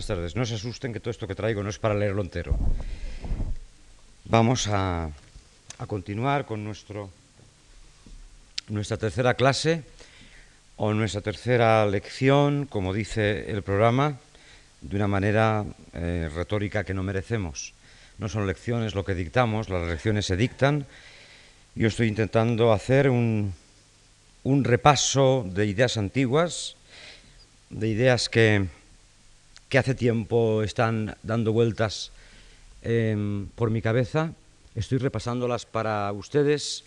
buenas tardes. No se asusten que todo esto que traigo no es para leerlo entero. Vamos a, a continuar con nuestro, nuestra tercera clase o nuestra tercera lección, como dice el programa, de una manera eh, retórica que no merecemos. No son lecciones lo que dictamos, las lecciones se dictan. Yo estoy intentando hacer un, un repaso de ideas antiguas, de ideas que, que hace tiempo están dando vueltas eh, por mi cabeza. Estoy repasándolas para ustedes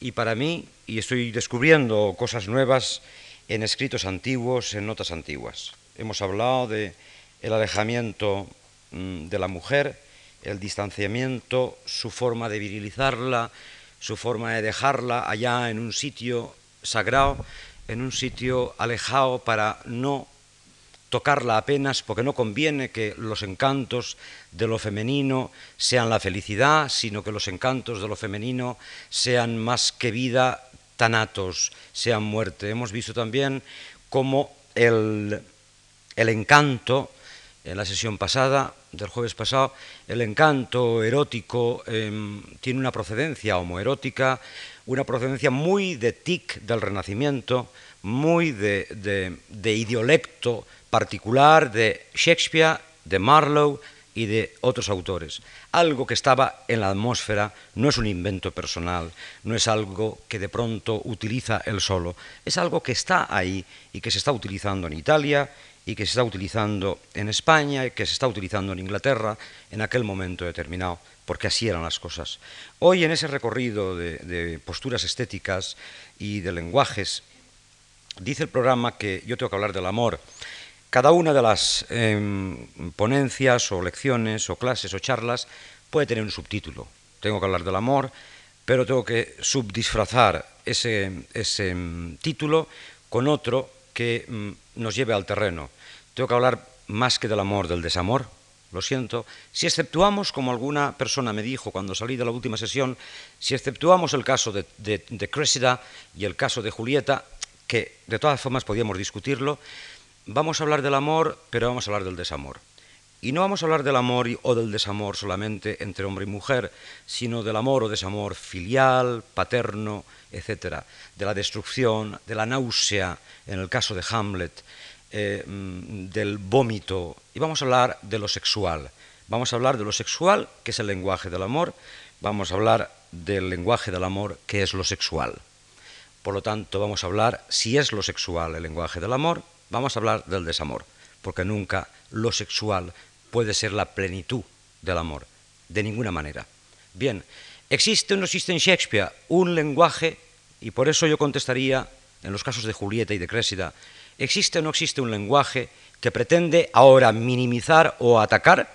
y para mí y estoy descubriendo cosas nuevas en escritos antiguos, en notas antiguas. Hemos hablado de el alejamiento mmm, de la mujer, el distanciamiento, su forma de virilizarla, su forma de dejarla allá en un sitio sagrado, en un sitio alejado para no tocarla apenas, porque no conviene que los encantos de lo femenino sean la felicidad, sino que los encantos de lo femenino sean más que vida, tanatos, sean muerte. Hemos visto también cómo el, el encanto, en la sesión pasada, del jueves pasado, el encanto erótico eh, tiene una procedencia homoerótica, una procedencia muy de tic del Renacimiento, muy de, de, de idiolecto particular de Shakespeare, de Marlowe y de otros autores. Algo que estaba en la atmósfera no es un invento personal, no es algo que de pronto utiliza él solo, es algo que está ahí y que se está utilizando en Italia y que se está utilizando en España y que se está utilizando en Inglaterra en aquel momento determinado, porque así eran las cosas. Hoy en ese recorrido de, de posturas estéticas y de lenguajes, dice el programa que yo tengo que hablar del amor, cada una de las eh, ponencias o lecciones o clases o charlas puede tener un subtítulo. Tengo que hablar del amor, pero tengo que subdisfrazar ese, ese um, título con otro que um, nos lleve al terreno. Tengo que hablar más que del amor, del desamor. Lo siento. Si exceptuamos, como alguna persona me dijo cuando salí de la última sesión, si exceptuamos el caso de, de, de Cressida y el caso de Julieta, que de todas formas podíamos discutirlo, vamos a hablar del amor, pero vamos a hablar del desamor. Y no vamos a hablar del amor o del desamor solamente entre hombre y mujer, sino del amor o desamor filial, paterno, etc. De la destrucción, de la náusea, en el caso de Hamlet, eh, del vómito. Y vamos a hablar de lo sexual. Vamos a hablar de lo sexual, que es el lenguaje del amor. Vamos a hablar del lenguaje del amor, que es lo sexual. Por lo tanto, vamos a hablar si es lo sexual el lenguaje del amor, Vamos a hablar del desamor, porque nunca lo sexual puede ser la plenitud del amor, de ninguna manera. Bien, ¿existe o no existe en Shakespeare un lenguaje, y por eso yo contestaría, en los casos de Julieta y de Crésida, ¿existe o no existe un lenguaje que pretende ahora minimizar o atacar?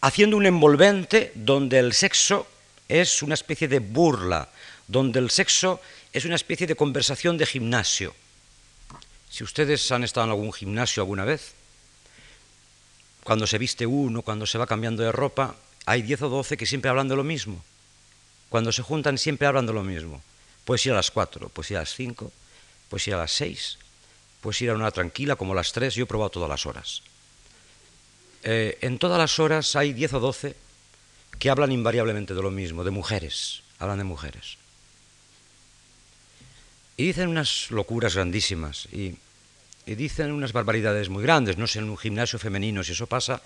Haciendo un envolvente donde el sexo es una especie de burla, donde el sexo es una especie de conversación de gimnasio. Si ustedes han estado en algún gimnasio alguna vez, cuando se viste uno, cuando se va cambiando de ropa, hay 10 o 12 que siempre hablan de lo mismo. Cuando se juntan siempre hablan de lo mismo. Puedes ir a las 4, puedes ir a las 5, puedes ir a las 6, puedes ir a una tranquila como las 3, yo he probado todas las horas. Eh, en todas las horas hay 10 o 12 que hablan invariablemente de lo mismo, de mujeres, hablan de mujeres. Y dicen unas locuras grandísimas y, dicen unas barbaridades muy grandes. No sé en un gimnasio femenino si eso pasa,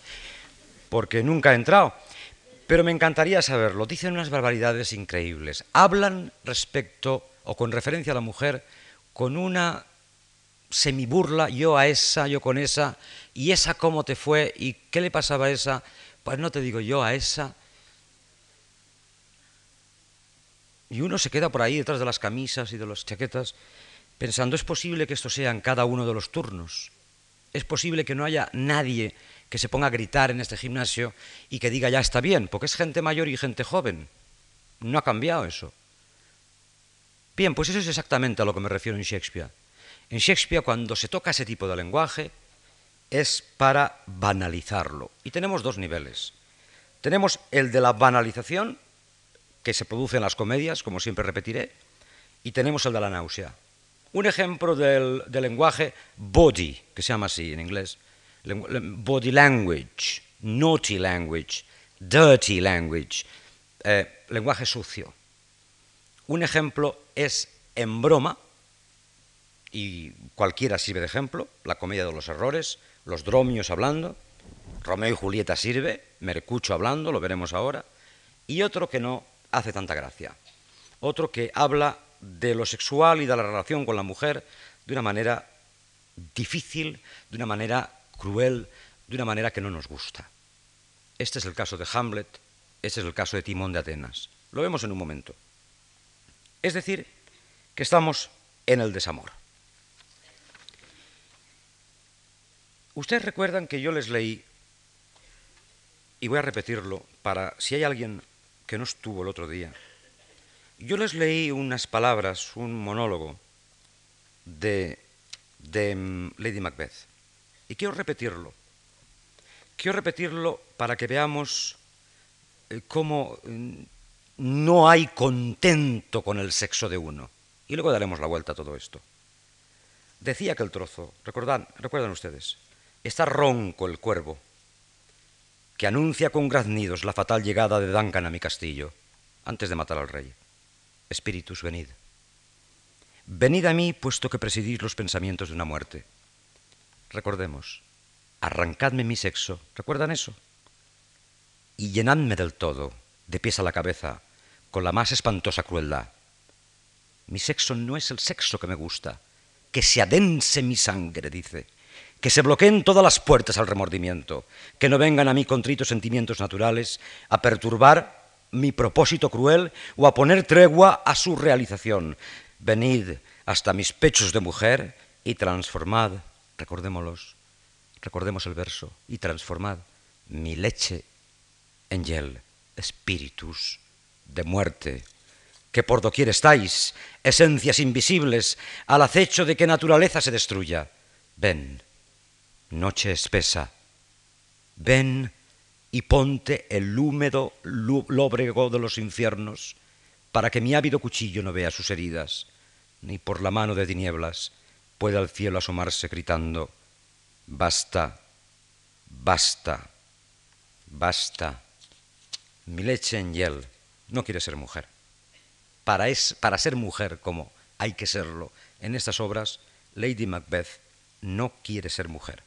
porque nunca he entrado. Pero me encantaría saberlo. Dicen unas barbaridades increíbles. Hablan respecto o con referencia a la mujer con una semiburla, yo a esa, yo con esa, y esa cómo te fue, y qué le pasaba a esa, pues no te digo yo a esa, Y uno se queda por ahí detrás de las camisas y de las chaquetas pensando, ¿es posible que esto sea en cada uno de los turnos? ¿Es posible que no haya nadie que se ponga a gritar en este gimnasio y que diga ya está bien? Porque es gente mayor y gente joven. No ha cambiado eso. Bien, pues eso es exactamente a lo que me refiero en Shakespeare. En Shakespeare, cuando se toca ese tipo de lenguaje, es para banalizarlo. Y tenemos dos niveles. Tenemos el de la banalización, que se produce en las comedias, como siempre repetiré, y tenemos el de la náusea. un ejemplo del, lenguaje body, que se llama así en inglés, body language, naughty language, dirty language, eh, lenguaje sucio. Un ejemplo es en broma, y cualquiera sirve de ejemplo, la comedia de los errores, los dromios hablando, Romeo y Julieta sirve, Mercucho hablando, lo veremos ahora, y otro que no hace tanta gracia, otro que habla de lo sexual y de la relación con la mujer de una manera difícil, de una manera cruel, de una manera que no nos gusta. Este es el caso de Hamlet, este es el caso de Timón de Atenas. Lo vemos en un momento. Es decir, que estamos en el desamor. Ustedes recuerdan que yo les leí, y voy a repetirlo para si hay alguien que no estuvo el otro día, yo les leí unas palabras, un monólogo de, de mm, Lady Macbeth, y quiero repetirlo. Quiero repetirlo para que veamos eh, cómo mm, no hay contento con el sexo de uno. Y luego daremos la vuelta a todo esto. Decía que el trozo, recuerdan, recuerdan ustedes, Está ronco el cuervo, que anuncia con graznidos la fatal llegada de Duncan a mi castillo, antes de matar al rey. Espíritus, venid. Venid a mí, puesto que presidís los pensamientos de una muerte. Recordemos, arrancadme mi sexo, ¿recuerdan eso? Y llenadme del todo, de pies a la cabeza, con la más espantosa crueldad. Mi sexo no es el sexo que me gusta, que se adense mi sangre, dice que se bloqueen todas las puertas al remordimiento, que no vengan a mí contritos sentimientos naturales a perturbar mi propósito cruel o a poner tregua a su realización. Venid hasta mis pechos de mujer y transformad, recordémoslos, recordemos el verso, y transformad mi leche en hiel, espíritus de muerte, que por doquier estáis, esencias invisibles, al acecho de que naturaleza se destruya. Ven, noche espesa, ven y ponte el húmedo lóbrego de los infiernos, para que mi ávido cuchillo no vea sus heridas, ni por la mano de tinieblas pueda al cielo asomarse gritando, basta, basta, basta. Mi leche en hiel no quiere ser mujer. Para, es, para ser mujer como hay que serlo en estas obras, Lady Macbeth no quiere ser mujer.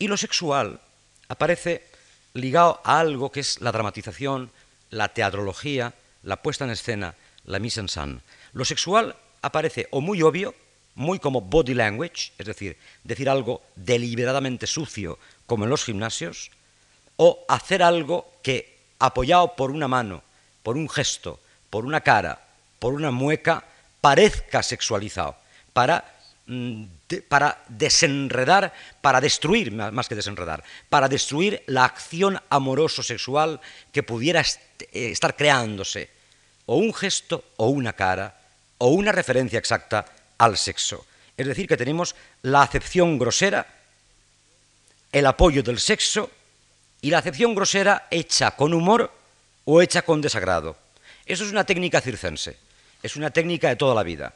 Y lo sexual aparece ligado a algo que es la dramatización, la teatrología, la puesta en escena, la mise en scène. Lo sexual aparece o muy obvio, muy como body language, es decir, decir algo deliberadamente sucio, como en los gimnasios, o hacer algo que, apoyado por una mano, por un gesto, por una cara, por una mueca, parezca sexualizado, para Para desenredar, para destruir, más que desenredar, para destruir la acción amoroso-sexual que pudiera eh, estar creándose, o un gesto, o una cara, o una referencia exacta al sexo. Es decir, que tenemos la acepción grosera, el apoyo del sexo, y la acepción grosera hecha con humor o hecha con desagrado. Eso es una técnica circense, es una técnica de toda la vida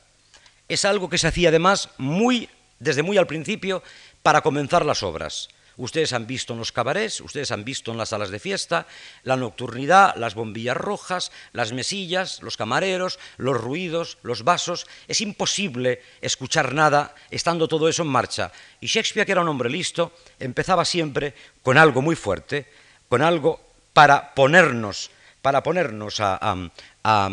es algo que se hacía además muy, desde muy al principio para comenzar las obras. Ustedes han visto en los cabarets, ustedes han visto en las salas de fiesta, la nocturnidad, las bombillas rojas, las mesillas, los camareros, los ruidos, los vasos. Es imposible escuchar nada estando todo eso en marcha. Y Shakespeare, que era un hombre listo, empezaba siempre con algo muy fuerte, con algo para ponernos, para ponernos a, a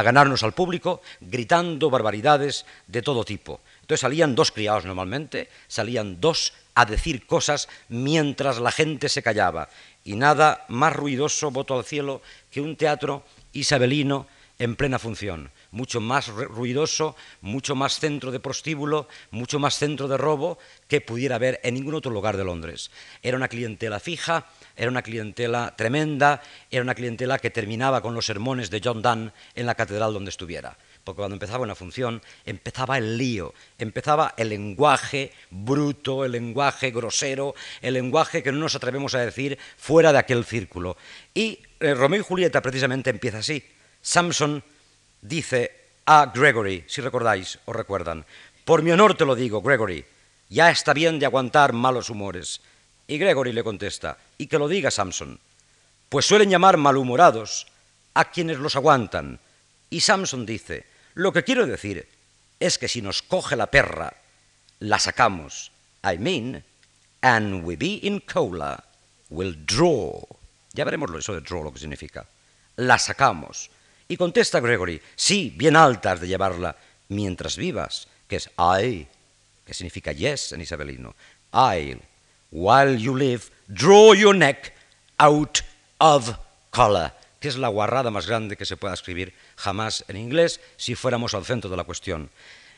ganarnos al público gritando barbaridades de todo tipo. Entonces salían dos criados normalmente, salían dos a decir cosas mientras la gente se callaba. Y nada más ruidoso, voto al cielo, que un teatro isabelino en plena función. Mucho más ruidoso, mucho más centro de prostíbulo, mucho más centro de robo que pudiera haber en ningún otro lugar de Londres. Era una clientela fija, era una clientela tremenda, era una clientela que terminaba con los sermones de John Donne en la catedral donde estuviera. Porque cuando empezaba una función, empezaba el lío, empezaba el lenguaje bruto, el lenguaje grosero, el lenguaje que no nos atrevemos a decir fuera de aquel círculo. Y eh, Romeo y Julieta precisamente empieza así. Samson dice a Gregory, si recordáis o recuerdan, Por mi honor te lo digo, Gregory, ya está bien de aguantar malos humores. Y Gregory le contesta, y que lo diga Samson, pues suelen llamar malhumorados a quienes los aguantan. Y Samson dice, lo que quiero decir es que si nos coge la perra, la sacamos. I mean, and we be in cola, will draw. Ya veremos eso de draw, lo que significa. La sacamos. Y contesta Gregory, sí, bien alta has de llevarla mientras vivas, que es I, que significa yes en isabelino. I, while you live, draw your neck out of collar, que es la guarrada más grande que se pueda escribir jamás en inglés si fuéramos al centro de la cuestión.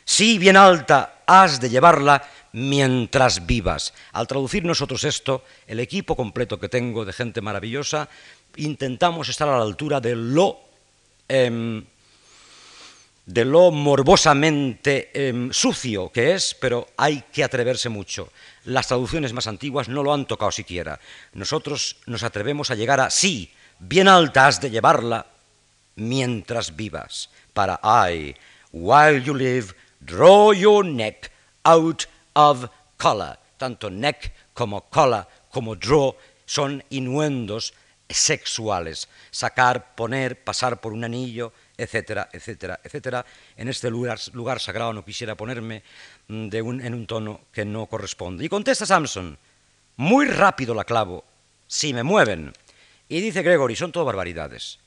Sí, bien alta has de llevarla mientras vivas. Al traducir nosotros esto, el equipo completo que tengo de gente maravillosa, intentamos estar a la altura de lo, em, de lo morbosamente em, sucio que es, pero hay que atreverse mucho. Las traducciones más antiguas no lo han tocado siquiera. Nosotros nos atrevemos a llegar a sí, bien alta has de llevarla mientras vivas. Para I, while you live, draw your neck out of collar. Tanto neck como collar como draw son innuendos sexuales. Sacar, poner, pasar por un anillo, etcétera, etcétera, etcétera. En este lugar, lugar sagrado no quisiera ponerme mm, de un, en un tono que no corresponde. Y contesta Samson, muy rápido la clavo, si me mueven. Y dice Gregory, son todo barbaridades.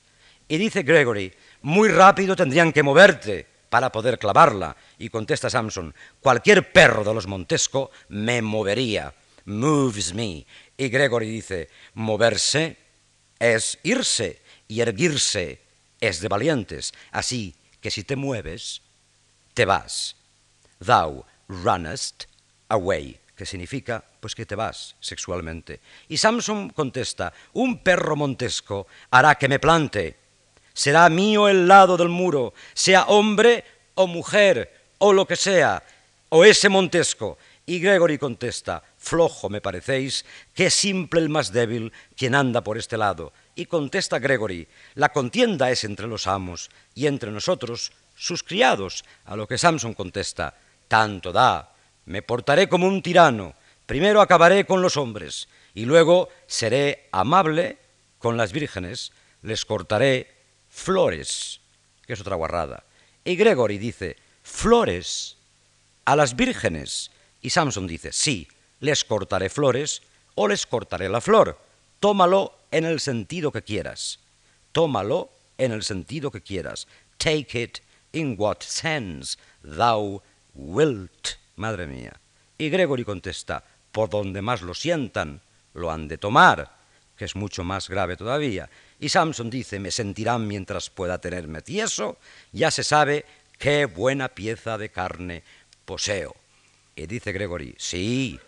Y dice Gregory, muy rápido tendrían que moverte para poder clavarla. Y contesta Samson, cualquier perro de los Montesco me movería. Moves me. Y Gregory dice, moverse es irse y erguirse es de valientes. Así que si te mueves, te vas. Thou runnest away, que significa pues que te vas sexualmente. Y Samson contesta, un perro montesco hará que me plante será mío el lado del muro, sea hombre o mujer, o lo que sea, o ese Montesco. Y Gregory contesta, flojo me parecéis, que simple el más débil quien anda por este lado. Y contesta Gregory, la contienda es entre los amos y entre nosotros sus criados, a lo que Samson contesta, tanto da, me portaré como un tirano, primero acabaré con los hombres y luego seré amable con las vírgenes, les cortaré flores, que es otra guarrada. Y Gregory dice, flores a las vírgenes. Y Samson dice, sí, les cortaré flores o les cortaré la flor. Tómalo en el sentido que quieras. Tómalo en el sentido que quieras. Take it in what sense thou wilt. Madre mía. Y Gregory contesta, por donde más lo sientan, lo han de tomar, que es mucho más grave todavía. Y Samson dice, me sentirán mientras pueda tenerme tieso, ya se sabe qué buena pieza de carne poseo. Y dice Gregory, sí,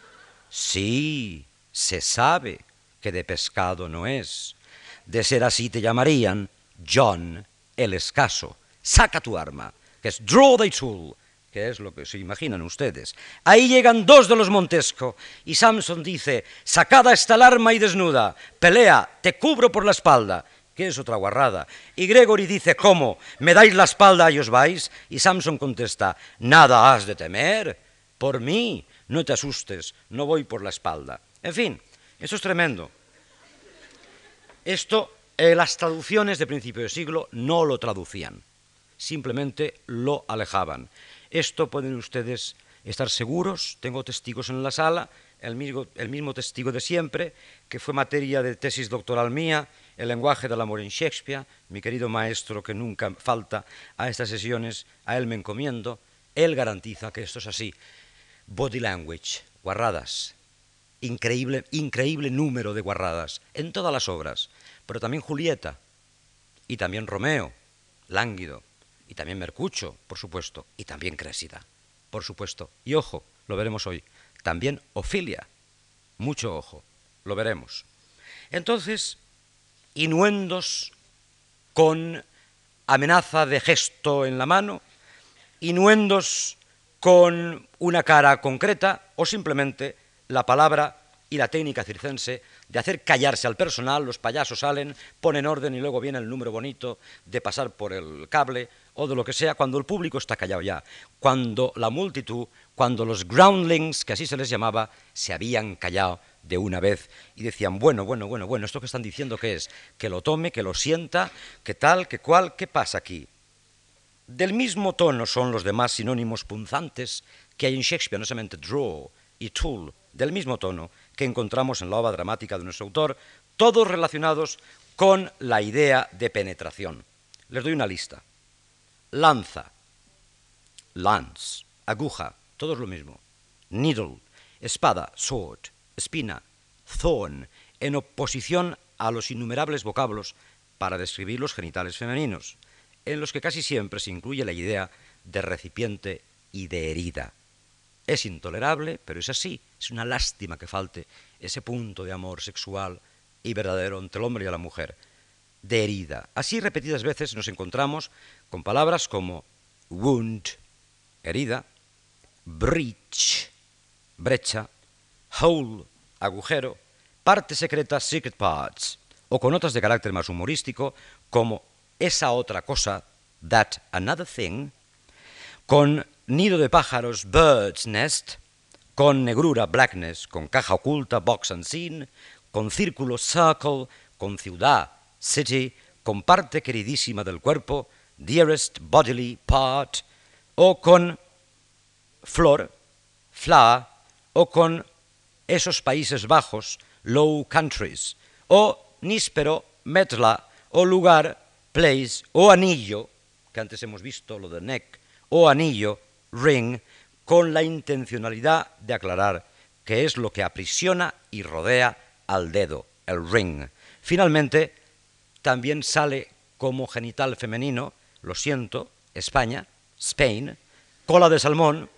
sí, se sabe que de pescado no es. De ser así te llamarían John el escaso. Saca tu arma, que es draw the tool, que es lo que se imaginan ustedes. Ahí llegan dos de los Montesco y Samson dice, sacada está el arma y desnuda, pelea, te cubro por la espalda, que es otra guarrada. Y Gregory dice, ¿cómo? ¿Me dais la espalda y os vais? Y Samson contesta, nada has de temer, por mí, no te asustes, no voy por la espalda. En fin, eso es tremendo. Esto, eh, las traducciones de principio de siglo no lo traducían, simplemente lo alejaban. Esto pueden ustedes estar seguros, tengo testigos en la sala, el mismo, testigo de siempre, que fue materia de tesis doctoral mía, el lenguaje del amor en Shakespeare, mi querido maestro que nunca falta a estas sesiones, a él me encomiendo, él garantiza que esto es así. Body language, guarradas, increíble, increíble número de guarradas en todas las obras, pero también Julieta y también Romeo, lánguido, y también Mercucho, por supuesto, y también Crésida, por supuesto. Y ojo, lo veremos hoy, también Ofilia, mucho ojo, lo veremos. Entonces, inuendos con amenaza de gesto en la mano, inuendos con una cara concreta o simplemente la palabra y la técnica circense de hacer callarse al personal, los payasos salen, ponen orden y luego viene el número bonito de pasar por el cable o de lo que sea, cuando el público está callado ya, cuando la multitud, cuando los groundlings, que así se les llamaba, se habían callado de una vez y decían, bueno, bueno, bueno, bueno, esto que están diciendo qué es, que lo tome, que lo sienta, que tal, que cual, ¿qué pasa aquí? Del mismo tono son los demás sinónimos punzantes que hay en Shakespeare, no solamente draw y tool, del mismo tono que encontramos en la obra dramática de nuestro autor, todos relacionados con la idea de penetración. Les doy una lista. Lanza, lance, aguja, todo lo mismo. Needle, espada, sword, espina, thorn, en oposición a los innumerables vocablos para describir los genitales femeninos, en los que casi siempre se incluye la idea de recipiente y de herida. Es intolerable, pero es así. Es una lástima que falte ese punto de amor sexual y verdadero entre el hombre y la mujer, de herida. Así repetidas veces nos encontramos con palabras como wound, herida, breach, brecha, hole, agujero, parte secreta, secret parts, o con notas de carácter más humorístico como esa otra cosa, that another thing, con nido de pájaros, bird's nest, con negrura, blackness, con caja oculta, box unseen, con círculo, circle, con ciudad, city, con parte queridísima del cuerpo, dearest bodily part, o con flor, flower, o con esos Países Bajos, low countries, o níspero, metla, o lugar, place, o anillo, que antes hemos visto lo de neck, o anillo, ring, con la intencionalidad de aclarar que es lo que aprisiona y rodea al dedo, el ring. Finalmente, también sale como genital femenino, lo siento, España, Spain, cola de salmón,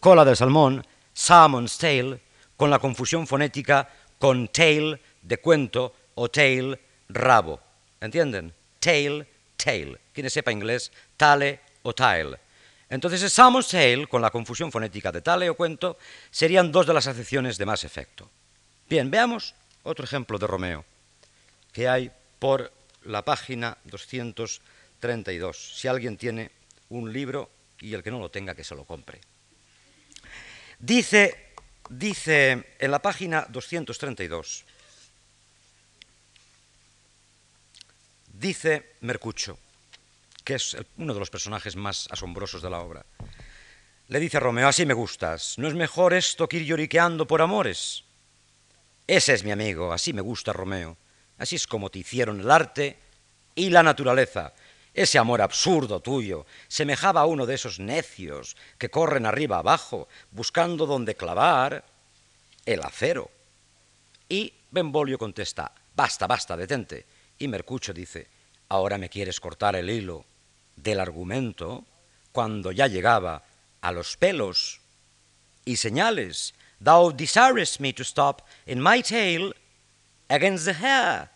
cola de salmón, salmon's tail, con la confusión fonética con tail de cuento o tail rabo. ¿Entienden? Tail, tail. Quien sepa inglés, tale o tile. Entonces, el Salmon's Tale, con la confusión fonética de tale o cuento, serían dos de las acepciones de más efecto. Bien, veamos otro ejemplo de Romeo, que hay por la página 232. Si alguien tiene un libro y el que no lo tenga, que se lo compre. Dice, dice en la página 232, dice Mercucho, que es uno de los personajes más asombrosos de la obra. Le dice a Romeo, así me gustas, ¿no es mejor esto que ir lloriqueando por amores? Ese es mi amigo, así me gusta Romeo, así es como te hicieron el arte y la naturaleza. Ese amor absurdo tuyo semejaba a uno de esos necios que corren arriba abajo buscando donde clavar el acero. Y Benvolio contesta, basta, basta, detente. Y Mercucho dice, ahora me quieres cortar el hilo del argumento cuando ya llegaba a los pelos y señales. Thou desirest me to stop in my tale against the hair.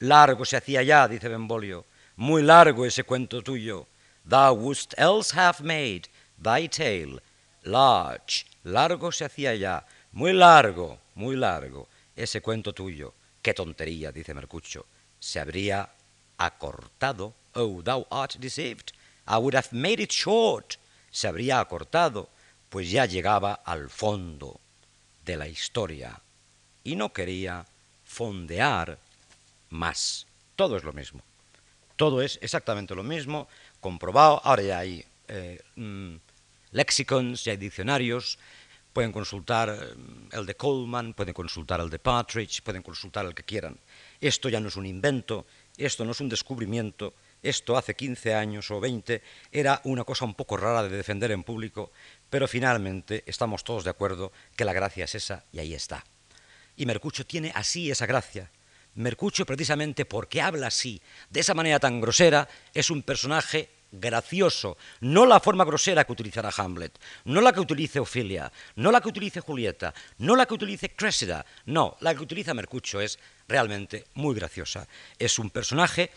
Largo se hacía ya, dice Benvolio, muy largo ese cuento tuyo. Thou wouldst else have made thy tale large. Largo se hacía ya, muy largo, muy largo ese cuento tuyo. Qué tontería, dice Mercucho. Se habría acortado Oh, thou art deceived. I would have made it short. Se habría acortado, pues ya llegaba al fondo de la historia y no quería fondear más. Todo es lo mismo. Todo es exactamente lo mismo, comprobado. Ahora ya hay eh, mm, lexicons, ya hay diccionarios. Pueden consultar mm, el de Coleman, pueden consultar el de Partridge, pueden consultar el que quieran. Esto ya no es un invento, esto no es un descubrimiento, esto hace 15 años o 20 era una cosa un poco rara de defender en público, pero finalmente estamos todos de acuerdo que la gracia es esa y ahí está. Y Mercucho tiene así esa gracia. Mercucho precisamente porque habla así, de esa manera tan grosera, es un personaje gracioso, no la forma grosera que utilizará Hamlet, no la que utilice Ofelia, no la que utilice Julieta, no la que utilice Cressida, no, la que utiliza Mercucho es realmente muy graciosa. Es un personaje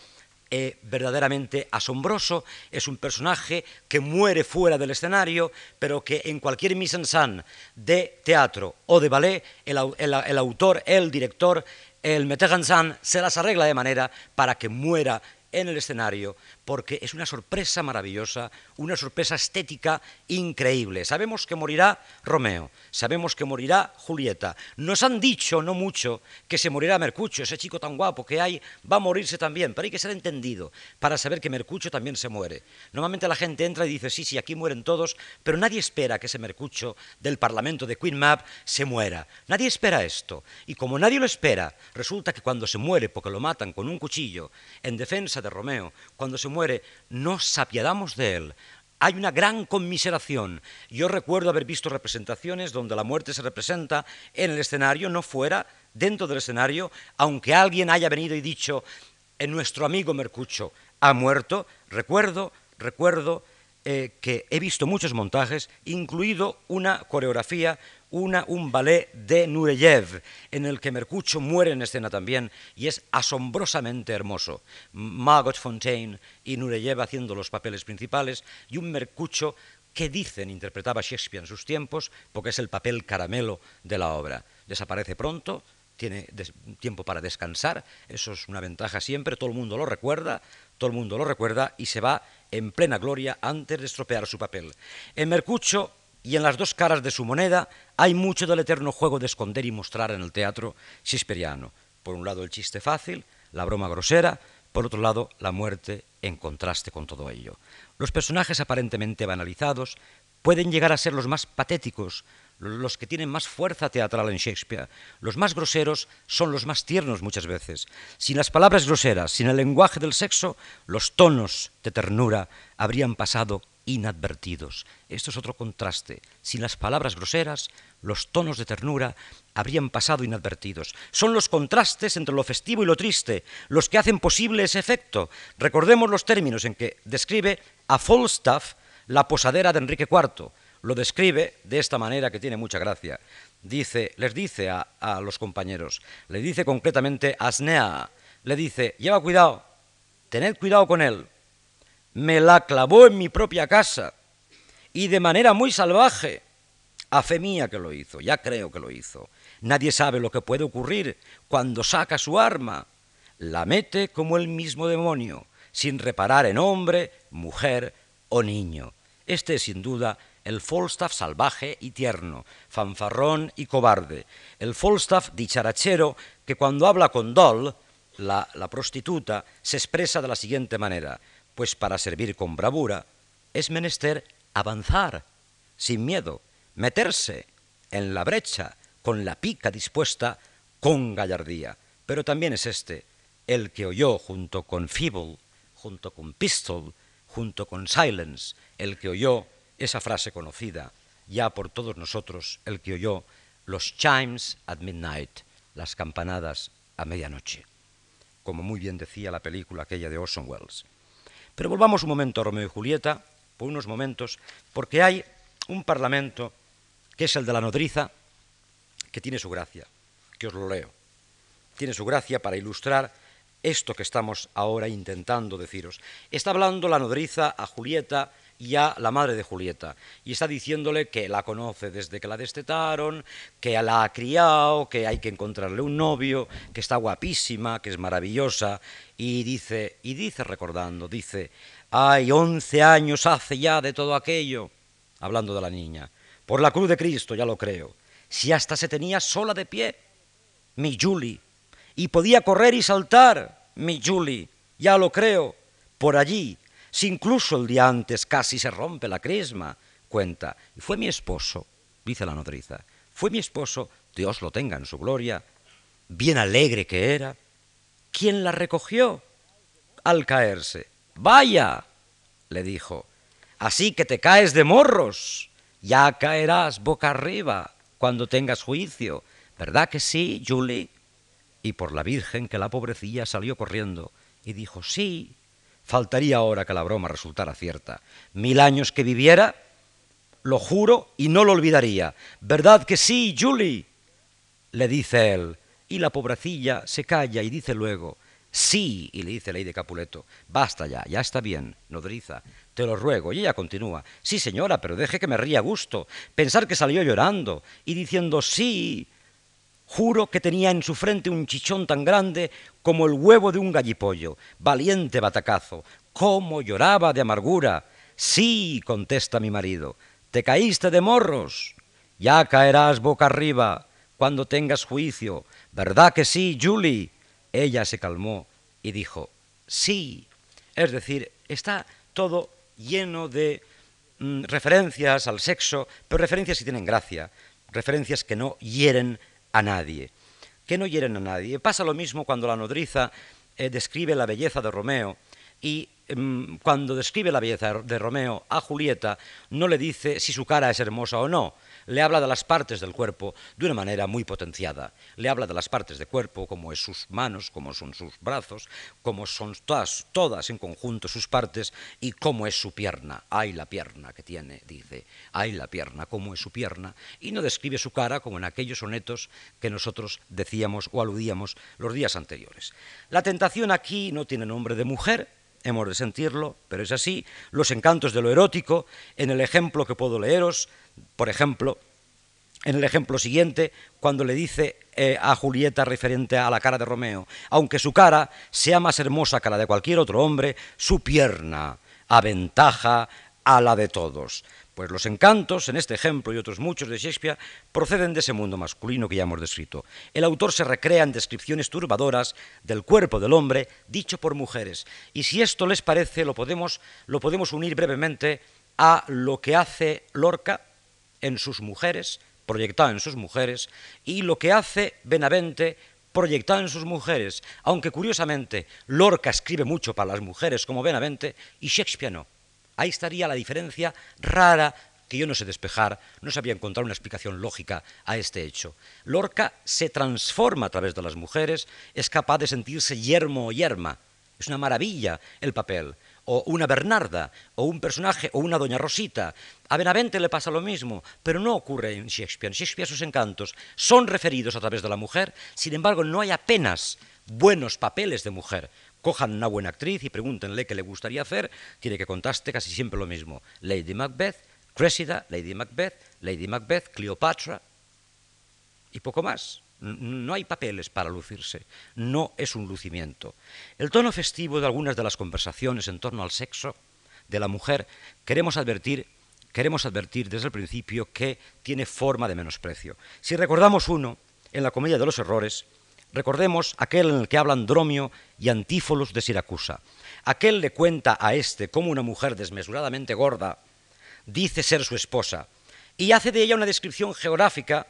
eh, verdaderamente asombroso, es un personaje que muere fuera del escenario, pero que en cualquier mise en scène de teatro o de ballet, el, autor, el director, el metteur en scène se las arregla de manera para que muera en el escenario porque es una sorpresa maravillosa, una sorpresa estética increíble. Sabemos que morirá Romeo, sabemos que morirá Julieta. Nos han dicho, no mucho, que se morirá Mercucho, ese chico tan guapo que hay, va a morirse también, pero hay que ser entendido para saber que Mercucho también se muere. Normalmente la gente entra y dice, sí, sí, aquí mueren todos, pero nadie espera que ese Mercucho del Parlamento de Queen Map se muera. Nadie espera esto. Y como nadie lo espera, resulta que cuando se muere, porque lo matan con un cuchillo, en defensa de Romeo, cuando se muere, nos apiadamos de él. Hay una gran conmiseración. Yo recuerdo haber visto representaciones donde la muerte se representa en el escenario, no fuera, dentro del escenario, aunque alguien haya venido y dicho, en nuestro amigo Mercucho ha muerto, recuerdo, recuerdo eh, que he visto muchos montajes, incluido una coreografía un ballet de Nureyev, en el que Mercucho muere en escena también, y es asombrosamente hermoso. Margot Fontaine y Nureyev haciendo los papeles principales, y un Mercucho que dicen interpretaba Shakespeare en sus tiempos, porque es el papel caramelo de la obra. Desaparece pronto, tiene tiempo para descansar, eso es una ventaja siempre, todo el mundo lo recuerda, todo el mundo lo recuerda y se va en plena gloria antes de estropear su papel. En Mercucho y en las dos caras de su moneda hay mucho del eterno juego de esconder y mostrar en el teatro shakespeariano. Por un lado el chiste fácil, la broma grosera, por otro lado la muerte en contraste con todo ello. Los personajes aparentemente banalizados pueden llegar a ser los más patéticos, los que tienen más fuerza teatral en Shakespeare. Los más groseros son los más tiernos muchas veces. Sin las palabras groseras, sin el lenguaje del sexo, los tonos de ternura habrían pasado inadvertidos. Esto es otro contraste. Sin las palabras groseras, los tonos de ternura habrían pasado inadvertidos. Son los contrastes entre lo festivo y lo triste los que hacen posible ese efecto. Recordemos los términos en que describe a Falstaff la posadera de Enrique IV. Lo describe de esta manera que tiene mucha gracia. Dice, les dice a, a los compañeros, le dice concretamente a Asnea, le dice, lleva cuidado, tened cuidado con él, me la clavó en mi propia casa y de manera muy salvaje. A fe mía que lo hizo, ya creo que lo hizo. Nadie sabe lo que puede ocurrir cuando saca su arma. La mete como el mismo demonio, sin reparar en hombre, mujer o niño. Este es sin duda el Falstaff salvaje y tierno, fanfarrón y cobarde, el Falstaff dicharachero que cuando habla con Doll, la, prostituta, se expresa de la siguiente manera, pues para servir con bravura es menester avanzar sin miedo, meterse en la brecha con la pica dispuesta con gallardía. Pero también es este el que oyó junto con Feeble, junto con Pistol, junto con Silence, el que oyó esa frase conocida ya por todos nosotros, el que oyó los chimes at midnight, las campanadas a medianoche, como muy bien decía la película aquella de Orson Welles. Pero volvamos un momento a Romeo y Julieta, por unos momentos, porque hay un parlamento que es el de la nodriza, que tiene su gracia, que os lo leo. Tiene su gracia para ilustrar esto que estamos ahora intentando deciros. Está hablando la nodriza a Julieta y a la madre de Julieta, y está diciéndole que la conoce desde que la destetaron, que la ha criado, que hay que encontrarle un novio, que está guapísima, que es maravillosa, y dice, y dice recordando, dice, ay, once años hace ya de todo aquello, hablando de la niña, por la cruz de Cristo, ya lo creo, si hasta se tenía sola de pie, mi Julie, y podía correr y saltar, mi Julie, ya lo creo, por allí, si incluso el día antes casi se rompe la crisma, cuenta, y fue mi esposo, dice la nodriza, fue mi esposo, Dios lo tenga en su gloria, bien alegre que era, quien la recogió al caerse. Vaya, le dijo, así que te caes de morros, ya caerás boca arriba cuando tengas juicio. ¿Verdad que sí, Julie? Y por la Virgen que la pobrecilla salió corriendo y dijo, sí, Faltaría ahora que la broma resultara cierta. Mil años que viviera, lo juro y no lo olvidaría. ¿Verdad que sí, Julie? le dice él. Y la pobrecilla se calla y dice luego, Sí, y le dice Ley de Capuleto, basta ya, ya está bien, nodriza, te lo ruego. Y ella continúa, sí señora, pero deje que me ría a gusto. Pensar que salió llorando y diciendo, sí, juro que tenía en su frente un chichón tan grande como el huevo de un gallipollo. Valiente batacazo, cómo lloraba de amargura. Sí, contesta mi marido, te caíste de morros. Ya caerás boca arriba cuando tengas juicio. ¿Verdad que sí, Julie? Ella se calmó y dijo, sí. Es decir, está todo lleno de mm, referencias al sexo, pero referencias que tienen gracia, referencias que no hieren a nadie, que no hieren a nadie. Pasa lo mismo cuando la nodriza eh, describe la belleza de Romeo y mm, cuando describe la belleza de Romeo a Julieta no le dice si su cara es hermosa o no, le habla de las partes del cuerpo de una manera muy potenciada. Le habla de las partes del cuerpo, como es sus manos, como son sus brazos, como son todas, todas en conjunto sus partes y cómo es su pierna. Ay, la pierna que tiene, dice. Ay, la pierna, cómo es su pierna. Y no describe su cara como en aquellos sonetos que nosotros decíamos o aludíamos los días anteriores. La tentación aquí no tiene nombre de mujer, hemos de sentirlo, pero es así. Los encantos de lo erótico, en el ejemplo que puedo leeros, por ejemplo, en el ejemplo siguiente, cuando le dice eh, a Julieta referente a la cara de Romeo, aunque su cara sea más hermosa que la de cualquier otro hombre, su pierna aventaja a la de todos. Pues los encantos, en este ejemplo y otros muchos de Shakespeare, proceden de ese mundo masculino que ya hemos descrito. El autor se recrea en descripciones turbadoras del cuerpo del hombre dicho por mujeres. Y si esto les parece, lo podemos, lo podemos unir brevemente a lo que hace Lorca en sus mujeres, proyectado en sus mujeres, y lo que hace Benavente proyectado en sus mujeres, aunque curiosamente Lorca escribe mucho para las mujeres como Benavente y Shakespeare no. Ahí estaría la diferencia rara que yo no sé despejar, no sabía encontrar una explicación lógica a este hecho. Lorca se transforma a través de las mujeres, es capaz de sentirse yermo o yerma. Es una maravilla el papel o una Bernarda, o un personaje, o una Doña Rosita. A Benavente le pasa lo mismo, pero no ocurre en Shakespeare. En Shakespeare sus encantos son referidos a través de la mujer, sin embargo no hay apenas buenos papeles de mujer. Cojan una buena actriz y pregúntenle qué le gustaría hacer, tiene que contaste casi siempre lo mismo. Lady Macbeth, Cressida, Lady Macbeth, Lady Macbeth, Cleopatra, y poco más. No hay papeles para lucirse, no es un lucimiento. El tono festivo de algunas de las conversaciones en torno al sexo de la mujer queremos advertir, queremos advertir desde el principio que tiene forma de menosprecio. Si recordamos uno, en la Comedia de los Errores, recordemos aquel en el que hablan Dromio y Antífolos de Siracusa. Aquel le cuenta a éste cómo una mujer desmesuradamente gorda dice ser su esposa y hace de ella una descripción geográfica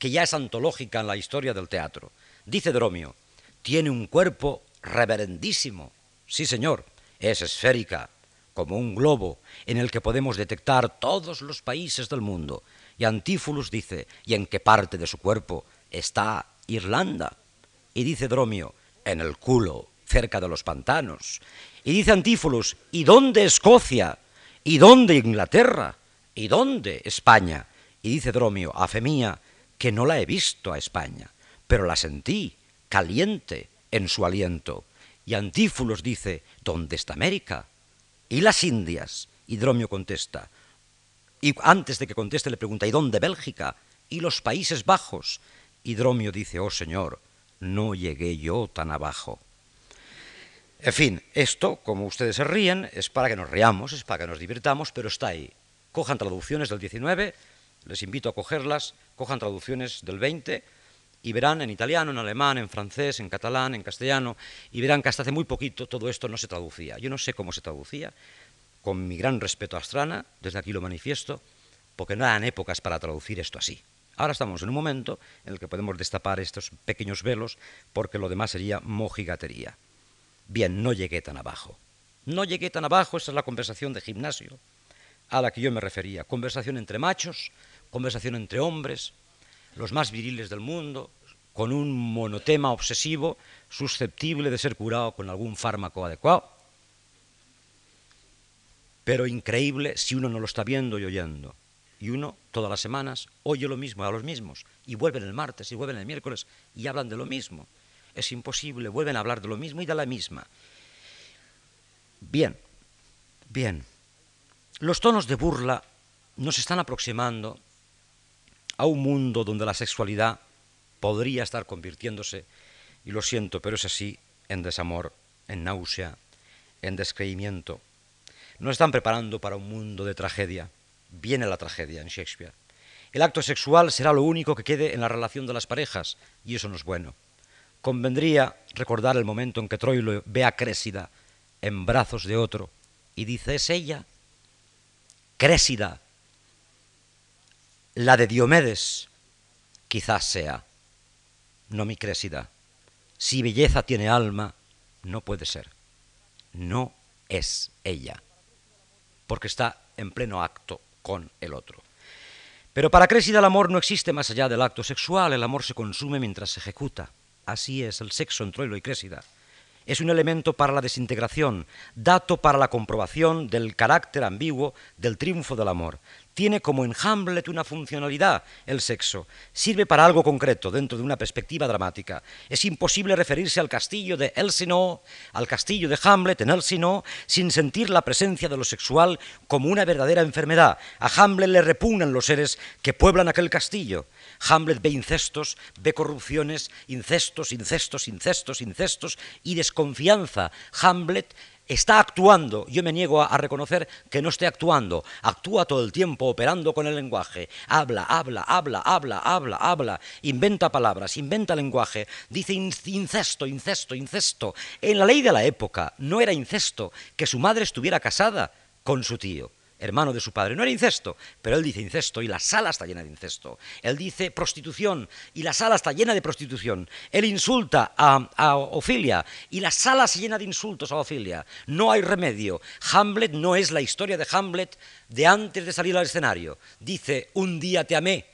que ya es antológica en la historia del teatro. Dice Dromio, tiene un cuerpo reverendísimo. Sí, señor, es esférica, como un globo en el que podemos detectar todos los países del mundo. Y Antífulus dice, ¿y en qué parte de su cuerpo está Irlanda? Y dice Dromio, en el culo, cerca de los pantanos. Y dice Antífulus, ¿y dónde Escocia? ¿Y dónde Inglaterra? ¿Y dónde España? Y dice Dromio, a fe mía, que no la he visto a España, pero la sentí caliente en su aliento. Y Antífulos dice, ¿dónde está América? ¿Y las Indias? Y Dromio contesta. Y antes de que conteste le pregunta, ¿y dónde Bélgica? ¿Y los Países Bajos? Y Dromio dice, oh Señor, no llegué yo tan abajo. En fin, esto, como ustedes se ríen, es para que nos riamos, es para que nos divirtamos, pero está ahí. Cojan traducciones del 19, les invito a cogerlas, cojan traducciones del 20 y verán en italiano, en alemán, en francés, en catalán, en castellano, y verán que hasta hace muy poquito todo esto no se traducía. Yo no sé cómo se traducía, con mi gran respeto a Astrana, desde aquí lo manifiesto, porque no eran épocas para traducir esto así. Ahora estamos en un momento en el que podemos destapar estos pequeños velos, porque lo demás sería mojigatería. Bien, no llegué tan abajo. No llegué tan abajo, esa es la conversación de gimnasio a la que yo me refería. Conversación entre machos, conversación entre hombres, los más viriles del mundo, con un monotema obsesivo susceptible de ser curado con algún fármaco adecuado, pero increíble si uno no lo está viendo y oyendo. Y uno, todas las semanas, oye lo mismo a los mismos, y vuelven el martes, y vuelven el miércoles, y hablan de lo mismo. es imposible, vuelven a hablar de lo mismo y de la misma. Bien, bien. Los tonos de burla nos están aproximando a un mundo donde la sexualidad podría estar convirtiéndose, y lo siento, pero es así, en desamor, en náusea, en descreimiento. Nos están preparando para un mundo de tragedia. Viene la tragedia en Shakespeare. El acto sexual será lo único que quede en la relación de las parejas, y eso no es bueno. Convendría recordar el momento en que Troilo ve a Crésida en brazos de otro y dice, es ella, Crésida, la de Diomedes, quizás sea, no mi Crésida. Si belleza tiene alma, no puede ser. No es ella, porque está en pleno acto con el otro. Pero para Crésida el amor no existe más allá del acto sexual, el amor se consume mientras se ejecuta. Así es el sexo entre Troilo y Crésida. Es un elemento para la desintegración, dato para la comprobación del carácter ambiguo del triunfo del amor tiene como en Hamlet una funcionalidad el sexo. Sirve para algo concreto dentro de una perspectiva dramática. Es imposible referirse al castillo de Elsinore, al castillo de Hamlet en Elsinore, sin sentir la presencia de lo sexual como una verdadera enfermedad. A Hamlet le repugnan los seres que pueblan aquel castillo. Hamlet ve incestos, ve corrupciones, incestos, incestos, incestos, incestos y desconfianza. Hamlet está actuando. Yo me niego a, reconocer que no esté actuando. Actúa todo el tiempo operando con el lenguaje. Habla, habla, habla, habla, habla, habla. Inventa palabras, inventa lenguaje. Dice incesto, incesto, incesto. En la ley de la época no era incesto que su madre estuviera casada con su tío hermano de su padre. No era incesto, pero él dice incesto y la sala está llena de incesto. Él dice prostitución y la sala está llena de prostitución. Él insulta a, a, y la sala se llena de insultos a Ofilia. No hay remedio. Hamlet no es la historia de Hamlet de antes de salir al escenario. Dice, un día te amé,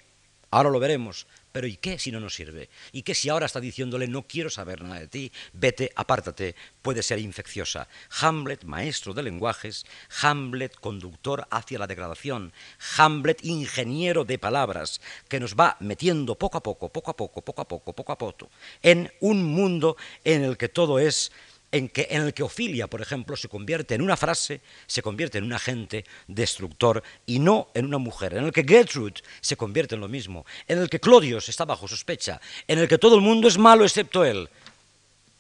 ahora lo veremos. Pero ¿y qué si no nos sirve? ¿Y qué si ahora está diciéndole no quiero saber nada de ti? Vete, apártate, puede ser infecciosa. Hamlet, maestro de lenguajes, Hamlet, conductor hacia la degradación, Hamlet, ingeniero de palabras, que nos va metiendo poco a poco, poco a poco, poco a poco, poco a poco, en un mundo en el que todo es en, que, en el que Ofilia, por ejemplo, se convierte en una frase, se convierte en un agente destructor y no en una mujer, en el que Gertrude se convierte en lo mismo, en el que Clodios está bajo sospecha, en el que todo el mundo es malo excepto él.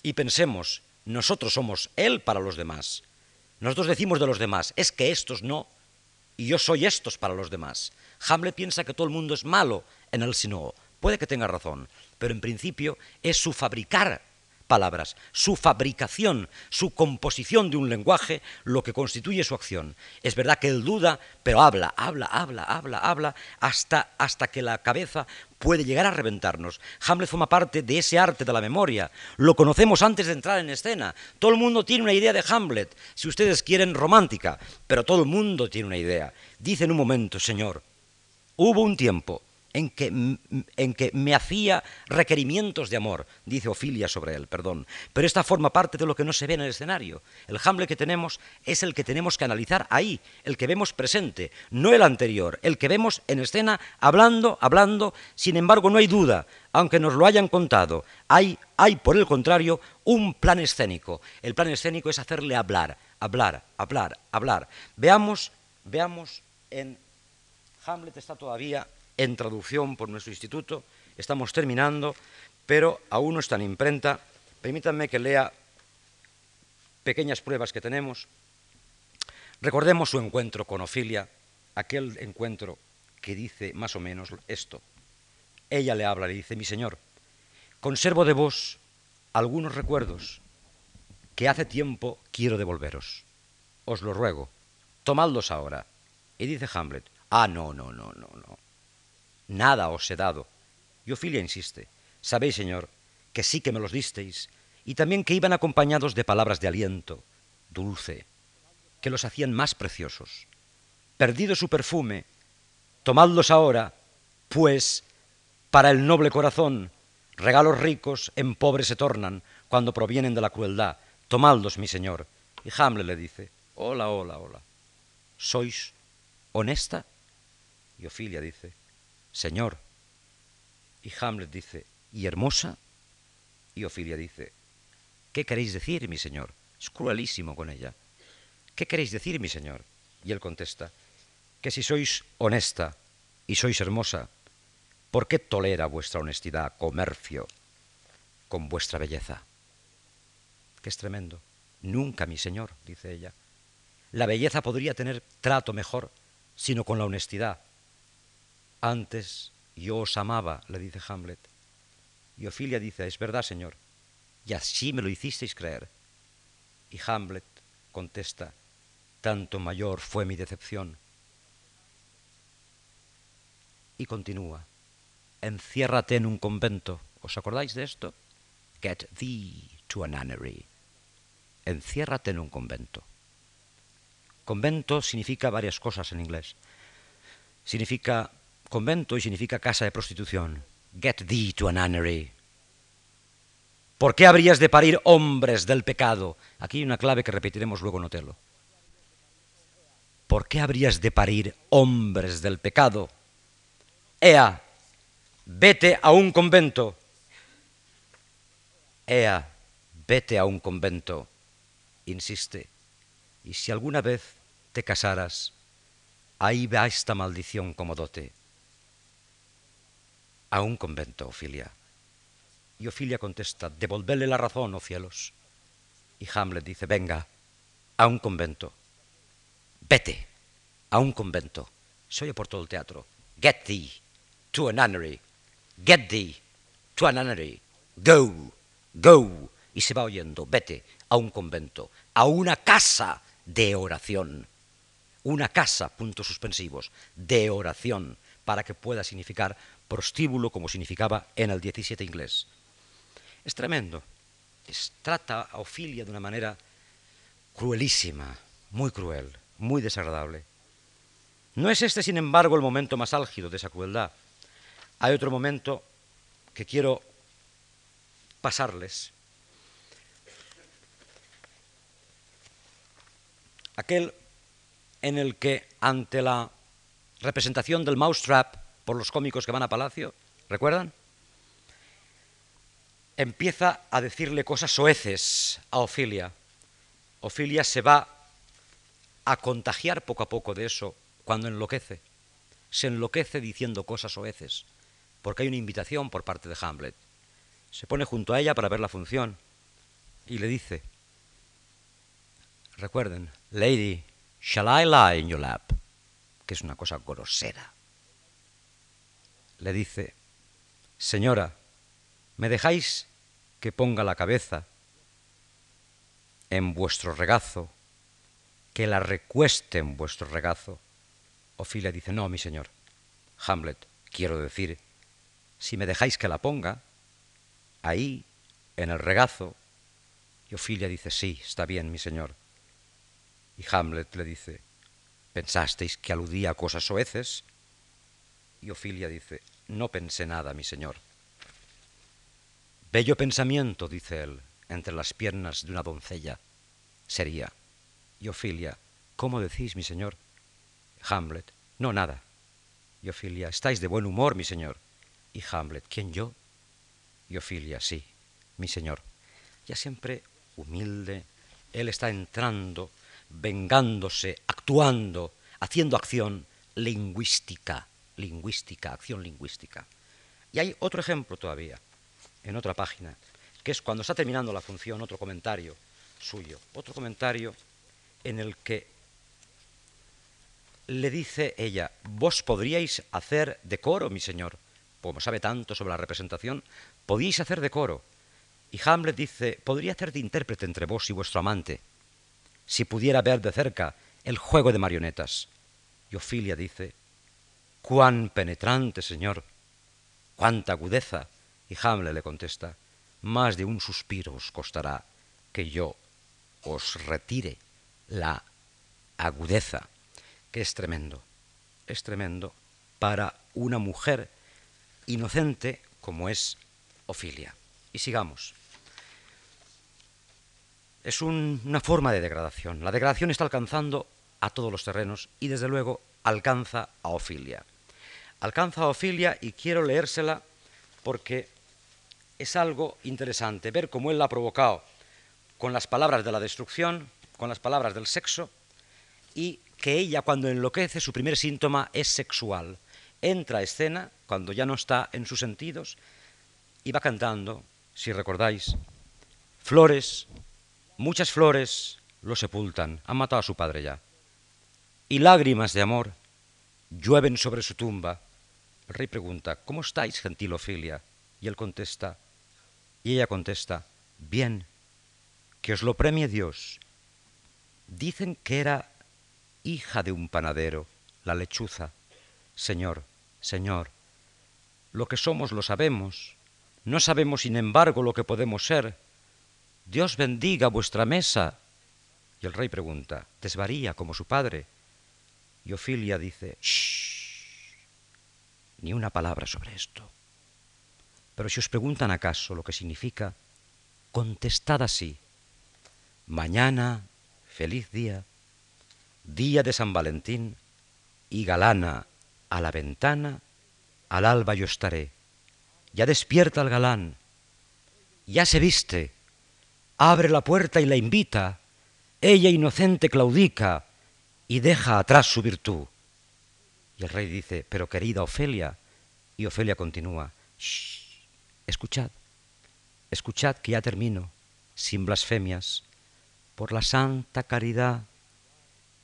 Y pensemos, nosotros somos él para los demás. Nosotros decimos de los demás, es que estos no, y yo soy estos para los demás. Hamlet piensa que todo el mundo es malo en el sino. Puede que tenga razón, pero en principio es su fabricar palabras, su fabricación, su composición de un lenguaje, lo que constituye su acción. Es verdad que él duda, pero habla, habla, habla, habla, habla, hasta, hasta que la cabeza puede llegar a reventarnos. Hamlet forma parte de ese arte de la memoria. Lo conocemos antes de entrar en escena. Todo el mundo tiene una idea de Hamlet, si ustedes quieren romántica, pero todo el mundo tiene una idea. Dice en un momento, Señor, hubo un tiempo en que, en que me hacía requerimientos de amor, dice Ofilia sobre él, perdón. Pero esta forma parte de lo que no se ve en el escenario. El Hamlet que tenemos es el que tenemos que analizar ahí, el que vemos presente, no el anterior, el que vemos en escena hablando, hablando, sin embargo no hay duda, aunque nos lo hayan contado, hay, hay por el contrario un plan escénico. El plan escénico es hacerle hablar, hablar, hablar, hablar. Veamos, veamos en Hamlet está todavía en traducción por nuestro instituto. Estamos terminando, pero aún no está en imprenta. Permítanme que lea pequeñas pruebas que tenemos. Recordemos su encuentro con Ofilia, aquel encuentro que dice más o menos esto. Ella le habla, le dice, mi señor, conservo de vos algunos recuerdos que hace tiempo quiero devolveros. Os lo ruego, tomadlos ahora. Y dice Hamlet, ah, no, no, no, no, no nada os he dado. Y Ofilia insiste, sabéis, Señor, que sí que me los disteis, y también que iban acompañados de palabras de aliento, dulce, que los hacían más preciosos. Perdido su perfume, tomadlos ahora, pues para el noble corazón regalos ricos en pobres se tornan cuando provienen de la crueldad. Tomadlos, mi señor. Y Hamlet le dice, hola, hola, hola. ¿Sois honesta? Y Ofilia dice, Señor. Y Hamlet dice, ¿y hermosa? Y Ofilia dice, ¿qué queréis decir, mi señor? Es cruelísimo con ella. ¿Qué queréis decir, mi señor? Y él contesta, que si sois honesta y sois hermosa, ¿por qué tolera vuestra honestidad comercio con vuestra belleza? Que es tremendo. Nunca, mi señor, dice ella. La belleza podría tener trato mejor, sino con la honestidad. Antes yo os amaba, le dice Hamlet. Y Ofilia dice, es verdad, señor, y así me lo hicisteis creer. Y Hamlet contesta, tanto mayor fue mi decepción. Y continúa, enciérrate en un convento. ¿Os acordáis de esto? Get thee to a nunnery. Enciérrate en un convento. Convento significa varias cosas en inglés. Significa convento y significa casa de prostitución. Get thee to a nunnery. ¿Por qué habrías de parir hombres del pecado? Aquí hay una clave que repetiremos luego en Otelo. ¿Por qué habrías de parir hombres del pecado? Ea, vete a un convento. Ea, vete a un convento. Insiste. Y si alguna vez te casaras, ahí va esta maldición como dote. A un convento, Ofilia. Y Ofilia contesta, devolverle la razón, oh cielos. Y Hamlet dice, venga, a un convento. Vete a un convento. Se oye por todo el teatro. Get thee to a nunnery. Get thee to a nunnery. Go, go. Y se va oyendo, vete a un convento, a una casa de oración. Una casa, puntos suspensivos, de oración, para que pueda significar prostíbulo como significaba en el 17 inglés. Es tremendo. trata a Ofilia de una manera cruelísima, muy cruel, muy desagradable. No es este, sin embargo, el momento más álgido de esa crueldad. Hay otro momento que quiero pasarles. Aquel en el que, ante la representación del mousetrap por los cómicos que van a Palacio, ¿recuerdan? empieza a decirle cosas soeces a Ofilia. Ofilia se va a contagiar poco a poco de eso cuando enloquece. Se enloquece diciendo cosas soeces, porque hay una invitación por parte de Hamlet. Se pone junto a ella para ver la función y le dice, recuerden, Lady, shall I lie in your lap? Que es una cosa grosera. Le dice, Señora, ¿Me dejáis que ponga la cabeza en vuestro regazo, que la recueste en vuestro regazo? Ofilia dice, no, mi señor. Hamlet, quiero decir, si me dejáis que la ponga, ahí, en el regazo, y Ofilia dice, sí, está bien, mi señor. Y Hamlet le dice, ¿pensasteis que aludía a cosas soeces? Y Ofilia dice, no pensé nada, mi señor. Bello pensamiento, dice él, entre las piernas de una doncella, sería. Y Ofilia, ¿cómo decís, mi señor? Hamlet, no, nada. Y Ofilia, estáis de buen humor, mi señor. Y Hamlet, ¿quién yo? Y Ofilia, sí, mi señor. Ya siempre humilde, él está entrando, vengándose, actuando, haciendo acción lingüística, lingüística, acción lingüística. Y hay otro ejemplo todavía en otra página, que es cuando está terminando la función, otro comentario suyo, otro comentario en el que le dice ella, vos podríais hacer decoro, mi señor, como sabe tanto sobre la representación, podíais hacer decoro. Y Hamlet dice, podría hacer de intérprete entre vos y vuestro amante, si pudiera ver de cerca el juego de marionetas. Y Ofilia dice, cuán penetrante, señor, cuánta agudeza, y Hamlet le contesta, más de un suspiro os costará que yo os retire la agudeza, que es tremendo, es tremendo para una mujer inocente como es Ofilia. Y sigamos. Es una forma de degradación. La degradación está alcanzando a todos los terrenos y desde luego alcanza a Ofilia. Alcanza a Ofilia y quiero leérsela porque es algo interesante, ver cómo él la ha provocado con las palabras de la destrucción, con las palabras del sexo, y que ella cuando enloquece su primer síntoma es sexual. Entra a escena cuando ya no está en sus sentidos y va cantando, si recordáis, flores, muchas flores lo sepultan, han matado a su padre ya. Y lágrimas de amor llueven sobre su tumba. El rey pregunta, ¿cómo estáis, gentil Ofilia? Y él contesta, y ella contesta, bien, que os lo premie Dios. Dicen que era hija de un panadero, la lechuza. Señor, Señor, lo que somos lo sabemos, no sabemos sin embargo lo que podemos ser. Dios bendiga vuestra mesa. Y el rey pregunta, ¿desvaría como su padre? Y Ofilia dice, Shh, ni una palabra sobre esto. Pero si os preguntan acaso lo que significa, contestad así. Mañana, feliz día, día de San Valentín, y galana a la ventana, al alba yo estaré. Ya despierta el galán, ya se viste, abre la puerta y la invita, ella inocente claudica, y deja atrás su virtud. Y el rey dice, pero querida Ofelia, y Ofelia continúa, Shh, escuchad, escuchad que ya termino, sin blasfemias, por la santa caridad,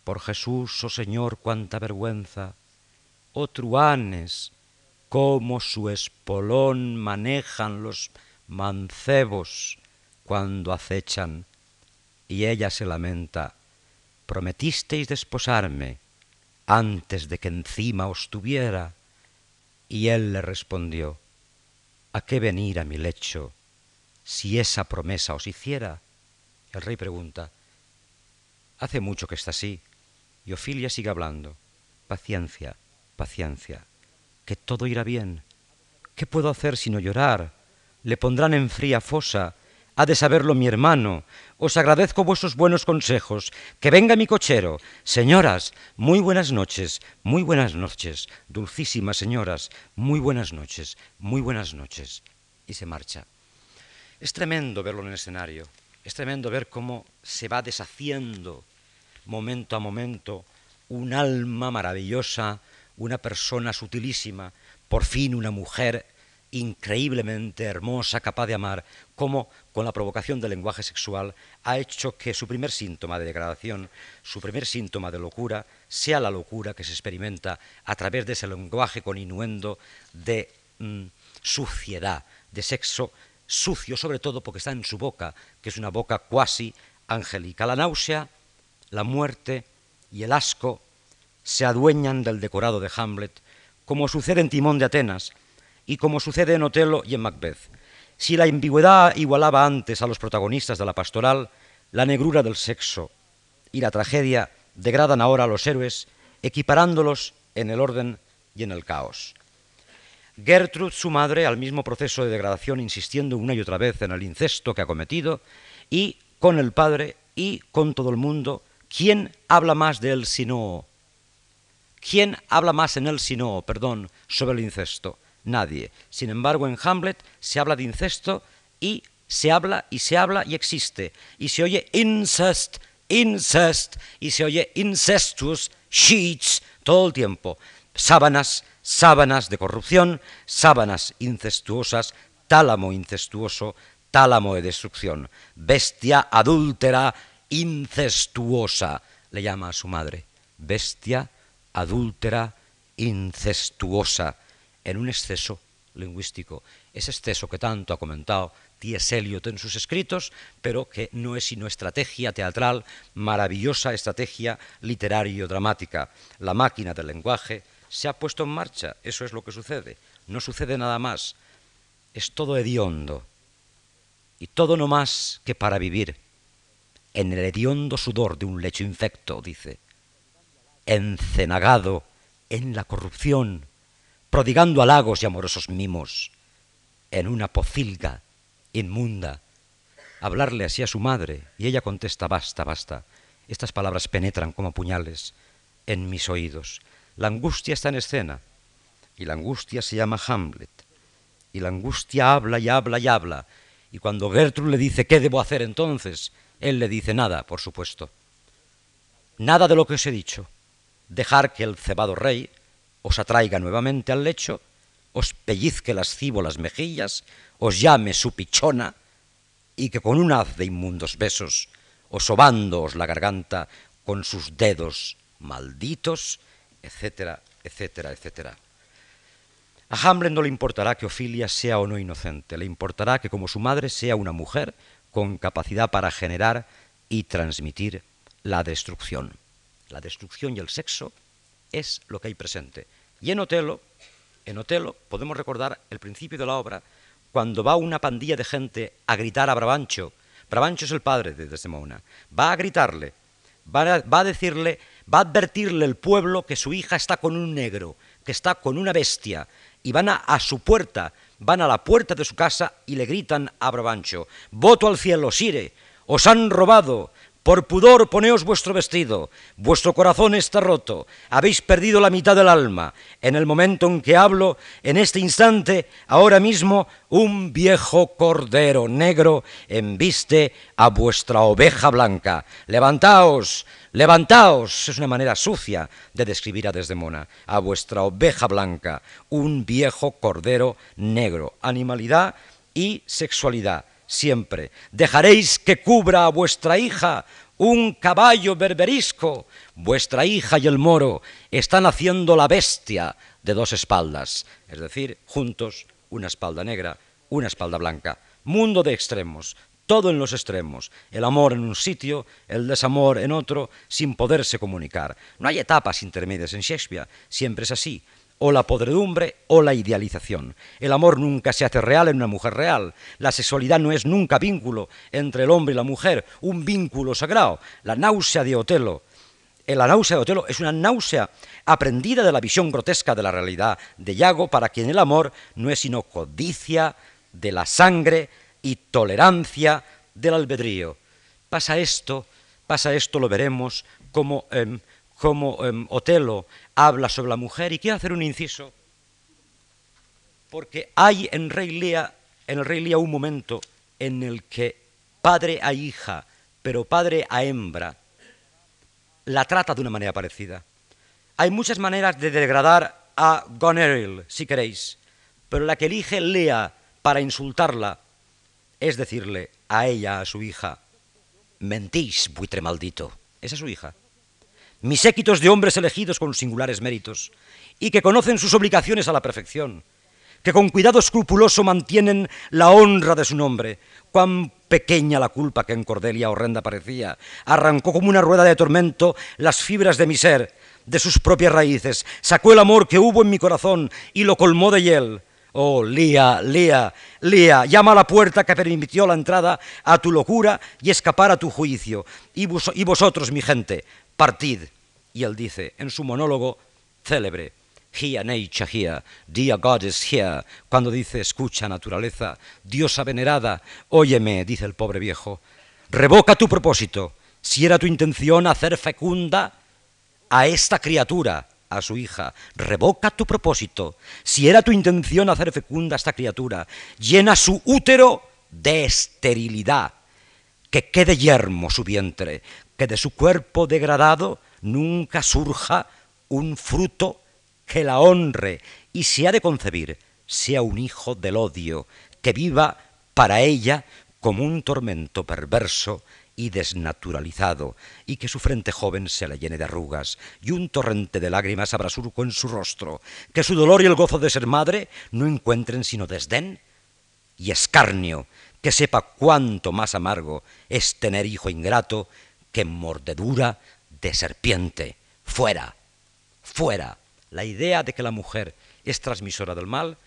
por Jesús, oh Señor, cuánta vergüenza, oh truanes, cómo su espolón manejan los mancebos cuando acechan, y ella se lamenta, prometisteis desposarme antes de que encima os tuviera. Y él le respondió, ¿a qué venir a mi lecho si esa promesa os hiciera? El rey pregunta, hace mucho que está así. Y Ofilia sigue hablando, paciencia, paciencia, que todo irá bien. ¿Qué puedo hacer sino llorar? Le pondrán en fría fosa ha de saberlo mi hermano. Os agradezco vuestros buenos consejos. Que venga mi cochero. Señoras, muy buenas noches, muy buenas noches. Dulcísimas señoras, muy buenas noches, muy buenas noches. Y se marcha. Es tremendo verlo en el escenario. Es tremendo ver cómo se va deshaciendo momento a momento un alma maravillosa, una persona sutilísima, por fin una mujer increíblemente hermosa, capaz de amar, como con la provocación del lenguaje sexual ha hecho que su primer síntoma de degradación, su primer síntoma de locura, sea la locura que se experimenta a través de ese lenguaje con inuendo de mm, suciedad, de sexo sucio, sobre todo porque está en su boca, que es una boca cuasi angélica. La náusea, la muerte y el asco se adueñan del decorado de Hamlet, como sucede en Timón de Atenas, y como sucede en Otelo y en Macbeth. Si la ambigüedad igualaba antes a los protagonistas de la pastoral, la negrura del sexo y la tragedia degradan ahora a los héroes, equiparándolos en el orden y en el caos. Gertrude, su madre, al mismo proceso de degradación, insistiendo una y otra vez en el incesto que ha cometido, y con el padre y con todo el mundo, ¿quién habla más de él sino? ¿Quién habla más en él sino, perdón, sobre el incesto? Nadie. Sin embargo, en Hamlet se habla de incesto y se habla y se habla y existe. Y se oye incest, incest, y se oye incestuous sheets todo el tiempo. Sábanas, sábanas de corrupción, sábanas incestuosas, tálamo incestuoso, tálamo de destrucción. Bestia adúltera, incestuosa, le llama a su madre. Bestia adúltera, incestuosa en un exceso lingüístico, ese exceso que tanto ha comentado T.S. Eliot en sus escritos, pero que no es sino estrategia teatral, maravillosa estrategia literario-dramática. La máquina del lenguaje se ha puesto en marcha, eso es lo que sucede, no sucede nada más, es todo hediondo, y todo no más que para vivir, en el hediondo sudor de un lecho infecto, dice, encenagado en la corrupción, prodigando halagos y amorosos mimos, en una pocilga inmunda, hablarle así a su madre, y ella contesta, basta, basta, estas palabras penetran como puñales en mis oídos. La angustia está en escena, y la angustia se llama Hamlet. y la angustia habla y habla y habla. Y cuando Gertrude le dice, ¿qué debo hacer entonces? Él le dice, nada, por supuesto. Nada de lo que os he dicho. Dejar que el cebado rey os atraiga nuevamente al lecho, os pellizque lascivo las mejillas, os llame su pichona, y que con un haz de inmundos besos, os sobándoos la garganta con sus dedos malditos, etcétera, etcétera, etcétera. A Hamlet no le importará que Ofilia sea o no inocente, le importará que como su madre sea una mujer con capacidad para generar y transmitir la destrucción. La destrucción y el sexo es lo que hay presente. Y en Otelo, en Otelo podemos recordar el principio de la obra cuando va una pandilla de gente a gritar a Brabancho. Brabancho es el padre de Desdemona. Va a gritarle, va a, va a decirle, va a advertirle el pueblo que su hija está con un negro, que está con una bestia, y van a, su puerta, van a la puerta de su casa y le gritan a Brabancho, voto al cielo, Sire, os han robado, por pudor poneos vuestro vestido, vuestro corazón está roto, habéis perdido la mitad del alma. En el momento en que hablo, en este instante, ahora mismo, un viejo cordero negro embiste a vuestra oveja blanca. Levantaos, levantaos. Es una manera sucia de describir a Desdemona, a vuestra oveja blanca, un viejo cordero negro. Animalidad y sexualidad siempre. Dejaréis que cubra a vuestra hija un caballo berberisco. Vuestra hija y el moro están haciendo la bestia de dos espaldas, es decir, juntos, una espalda negra, una espalda blanca. Mundo de extremos, todo en los extremos, el amor en un sitio, el desamor en otro, sin poderse comunicar. No hay etapas intermedias en Shakespeare, siempre es así o la podredumbre o la idealización. El amor nunca se hace real en una mujer real. La sexualidad no es nunca vínculo entre el hombre y la mujer, un vínculo sagrado. La náusea de Otelo. Eh, la náusea de Otelo es una náusea aprendida de la visión grotesca de la realidad de Iago, para quien el amor no es sino codicia de la sangre y tolerancia del albedrío. Pasa esto, pasa esto, lo veremos, como em, como em, Otelo habla sobre la mujer, y quiero hacer un inciso, porque hay en, Rey Lea, en el Rey Lea un momento en el que padre a hija, pero padre a hembra, la trata de una manera parecida. Hay muchas maneras de degradar a Goneril, si queréis, pero la que elige Lea para insultarla es decirle a ella, a su hija, mentís, buitre maldito. Esa es su hija mis séquitos de hombres elegidos con singulares méritos, y que conocen sus obligaciones a la perfección, que con cuidado escrupuloso mantienen la honra de su nombre. Cuán pequeña la culpa que en Cordelia horrenda parecía, arrancó como una rueda de tormento las fibras de mi ser, de sus propias raíces, sacó el amor que hubo en mi corazón y lo colmó de hiel. Oh, Lía, Lía, Lía, llama a la puerta que permitió la entrada a tu locura y escapar a tu juicio. Y, y vosotros, mi gente, partid. Y él dice en su monólogo célebre, Here nature here, dear God is here, cuando dice escucha naturaleza, diosa venerada, óyeme, dice el pobre viejo, revoca tu propósito, si era tu intención hacer fecunda a esta criatura, a su hija, revoca tu propósito, si era tu intención hacer fecunda a esta criatura, llena su útero de esterilidad, que quede yermo su vientre, que de su cuerpo degradado nunca surja un fruto que la honre y si ha de concebir, sea un hijo del odio, que viva para ella como un tormento perverso y desnaturalizado, y que su frente joven se le llene de arrugas, y un torrente de lágrimas abra surco en su rostro, que su dolor y el gozo de ser madre no encuentren sino desdén y escarnio, que sepa cuánto más amargo es tener hijo ingrato que mordedura de serpiente. Fuera, fuera. La idea de que la mujer es transmisora del mal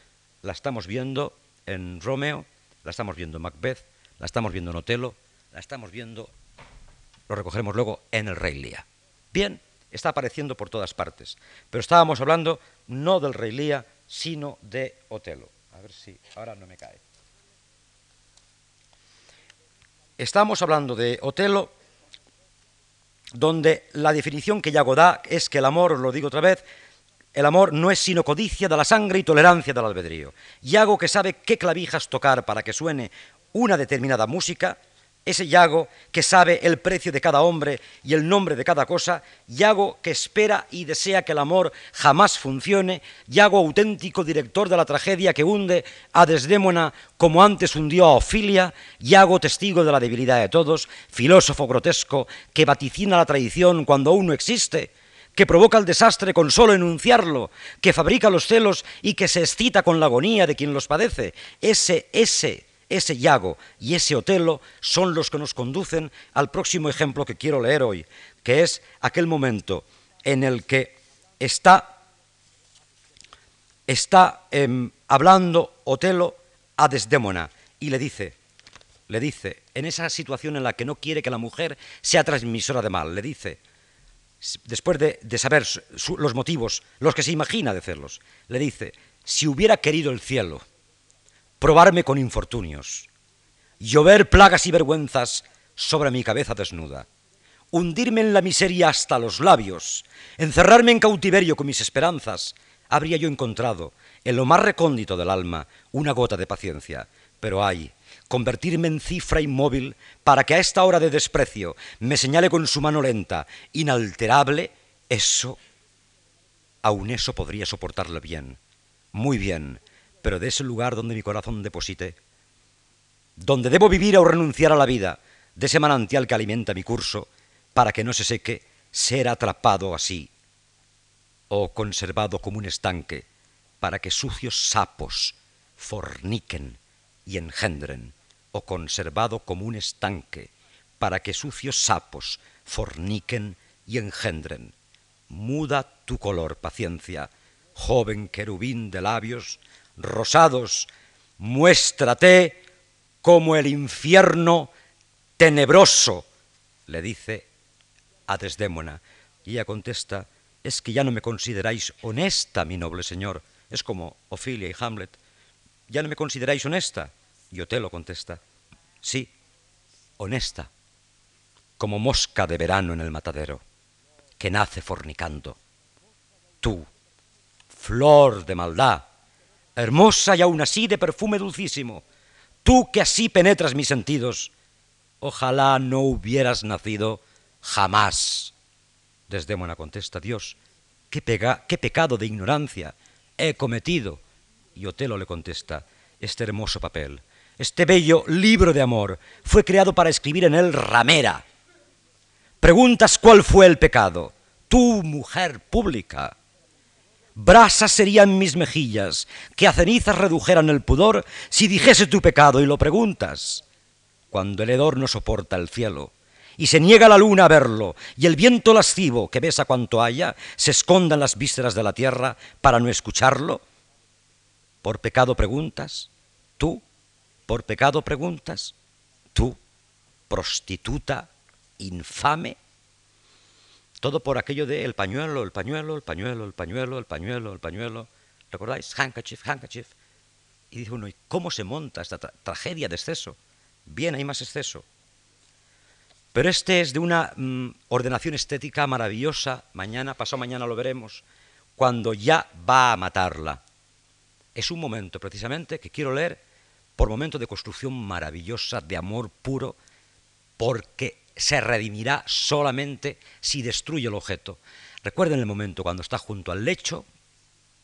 la estamos viendo en Romeo, la estamos viendo en Macbeth, la estamos viendo en Otelo, la estamos viendo, lo recogeremos luego, en el Rey Lía. Bien, está apareciendo por todas partes, pero estábamos hablando no del Rey Lía, sino de Otelo. A ver si ahora no me cae. Estamos hablando de Otelo donde la definición que Yago da es que el amor, lo digo otra vez, el amor no es sino codicia de la sangre y tolerancia del albedrío. Yago que sabe qué clavijas tocar para que suene una determinada música, ese Yago que sabe el precio de cada hombre y el nombre de cada cosa, Yago que espera y desea que el amor jamás funcione, Yago auténtico director de la tragedia que hunde a Desdémona como antes hundió a Ofilia, Yago testigo de la debilidad de todos, filósofo grotesco que vaticina la traición cuando aún no existe, que provoca el desastre con solo enunciarlo, que fabrica los celos y que se excita con la agonía de quien los padece. Ese, ese, ese Yago y ese Otelo son los que nos conducen al próximo ejemplo que quiero leer hoy, que es aquel momento en el que está, está em, hablando Otelo a Desdémona y le dice, le dice, en esa situación en la que no quiere que la mujer sea transmisora de mal, le dice, después de, saber los motivos, los que se imagina de hacerlos, le dice, si hubiera querido el cielo probarme con infortunios, llover plagas y vergüenzas sobre mi cabeza desnuda, hundirme en la miseria hasta los labios, encerrarme en cautiverio con mis esperanzas, habría yo encontrado en lo más recóndito del alma una gota de paciencia, pero ay, convertirme en cifra inmóvil para que a esta hora de desprecio me señale con su mano lenta, inalterable, eso, aun eso podría soportarlo bien, muy bien, pero de ese lugar donde mi corazón deposite, donde debo vivir o renunciar a la vida, de ese manantial que alimenta mi curso, para que no se seque, ser atrapado así, o conservado como un estanque, para que sucios sapos forniquen y engendren, o conservado como un estanque, para que sucios sapos forniquen y engendren. Muda tu color, paciencia, joven querubín de labios rosados, muéstrate como el infierno tenebroso, le dice a Desdémona. Y ella contesta, es que ya no me consideráis honesta, mi noble señor. Es como Ofilia y Hamlet ¿Ya no me consideráis honesta? Y Otelo contesta, sí, honesta, como mosca de verano en el matadero, que nace fornicando. Tú, flor de maldad, hermosa y aún así de perfume dulcísimo, tú que así penetras mis sentidos, ojalá no hubieras nacido jamás. Desdémona contesta, Dios, ¿qué, qué pecado de ignorancia he cometido y Otelo le contesta, este hermoso papel, este bello libro de amor, fue creado para escribir en él ramera. Preguntas cuál fue el pecado. Tú, mujer pública. Brasas serían mis mejillas, que a cenizas redujeran el pudor si dijese tu pecado y lo preguntas. Cuando el hedor no soporta el cielo, y se niega la luna a verlo, y el viento lascivo que besa cuanto haya, se esconda en las vísceras de la tierra para no escucharlo, ¿Por pecado preguntas? ¿Tú? ¿Por pecado preguntas? ¿Tú? Prostituta infame. Todo por aquello de el pañuelo, el pañuelo, el pañuelo, el pañuelo, el pañuelo, el pañuelo. ¿Recordáis? Handkerchief, handkerchief. Y dice uno, ¿y cómo se monta esta tragedia de exceso? Bien, hay más exceso. Pero este es de una mm, ordenación estética maravillosa. Mañana, pasado mañana lo veremos. Cuando ya va a matarla es un momento precisamente que quiero leer por momento de construcción maravillosa, de amor puro, porque se redimirá solamente si destruye el objeto. Recuerden el momento cuando está junto al lecho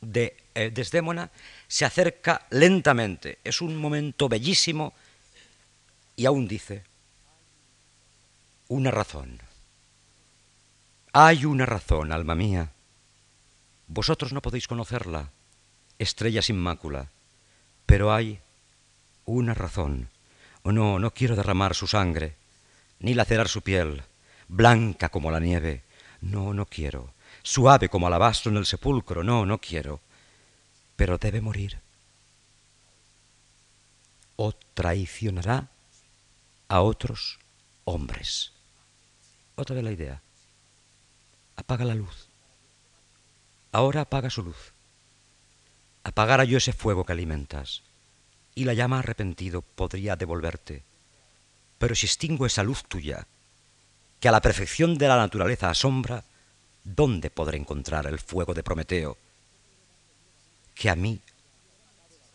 de eh, Desdémona, se acerca lentamente. Es un momento bellísimo y aún dice, una razón. Hay una razón, alma mía. Vosotros no podéis conocerla estrella sin mácula, pero hay una razón. Oh, no, no quiero derramar su sangre, ni lacerar su piel, blanca como la nieve. No, no quiero. Suave como alabastro en el sepulcro. No, no quiero. Pero debe morir. O traicionará a otros hombres. Otra vez la idea. Apaga la luz. Ahora apaga su luz apagara yo ese fuego que alimentas, y la llama arrepentido podría devolverte. Pero si extingo esa luz tuya, que a la perfección de la naturaleza asombra, ¿dónde podré encontrar el fuego de Prometeo que a mí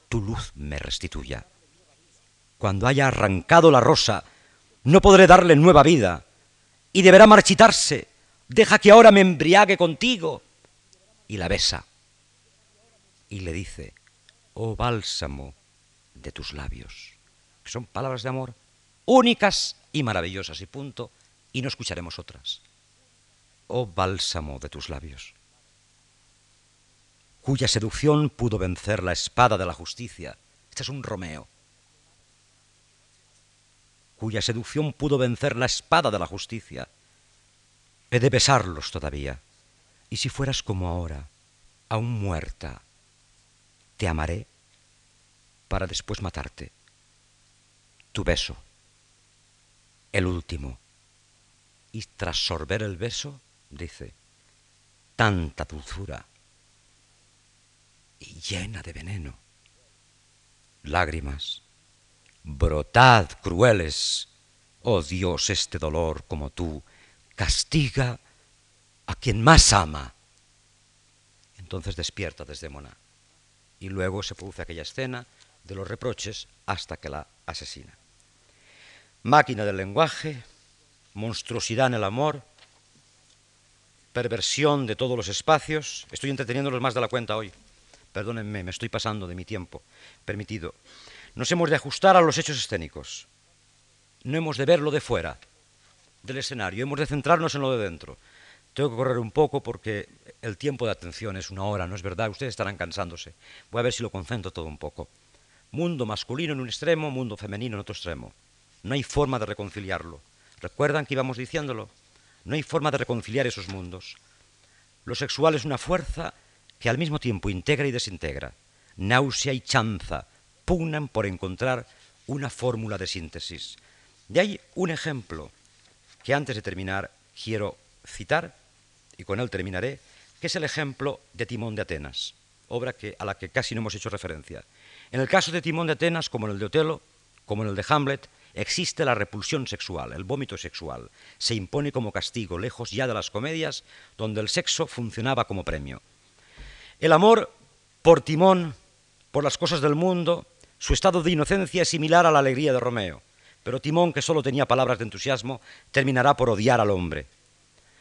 tu luz me restituya. Cuando haya arrancado la rosa, no podré darle nueva vida y deberá marchitarse. Deja que ahora me embriague contigo. Y la besa y le dice, oh bálsamo de tus labios, que son palabras de amor únicas y maravillosas y punto, y no escucharemos otras. Oh bálsamo de tus labios, cuya seducción pudo vencer la espada de la justicia. Este es un Romeo cuya seducción pudo vencer la espada de la justicia. He de besarlos todavía. Y si fueras como ahora, aún muerta, te amaré para después matarte. Tu beso, el último. Y tras sorber el beso, dice, tanta dulzura y llena de veneno. Lágrimas brotad crueles, oh Dios, este dolor como tú, castiga a quien más ama. Entonces despierta Desdémona y luego se produce aquella escena de los reproches hasta que la asesina. Máquina del lenguaje, monstruosidad en el amor, perversión de todos los espacios. Estoy entreteniéndolos más de la cuenta hoy. Perdónenme, me estoy pasando de mi tiempo permitido. Nos hemos de ajustar a los hechos escénicos. No hemos de verlo de fuera del escenario, hemos de centrarnos en lo de dentro. Tengo que correr un poco porque el tiempo de atención es una hora, ¿no es verdad? Ustedes estarán cansándose. Voy a ver si lo concentro todo un poco. Mundo masculino en un extremo, mundo femenino en otro extremo. No hay forma de reconciliarlo. ¿Recuerdan que íbamos diciéndolo? No hay forma de reconciliar esos mundos. Lo sexual es una fuerza que al mismo tiempo integra y desintegra. Náusea y chanza, pugnan por encontrar una fórmula de síntesis. De ahí un ejemplo que antes de terminar quiero citar, y con él terminaré, que es el ejemplo de Timón de Atenas, obra a la que casi no hemos hecho referencia. En el caso de Timón de Atenas, como en el de Otelo, como en el de Hamlet, existe la repulsión sexual, el vómito sexual. Se impone como castigo, lejos ya de las comedias, donde el sexo funcionaba como premio. El amor por Timón, por las cosas del mundo, su estado de inocencia es similar a la alegría de Romeo, pero Timón, que solo tenía palabras de entusiasmo, terminará por odiar al hombre.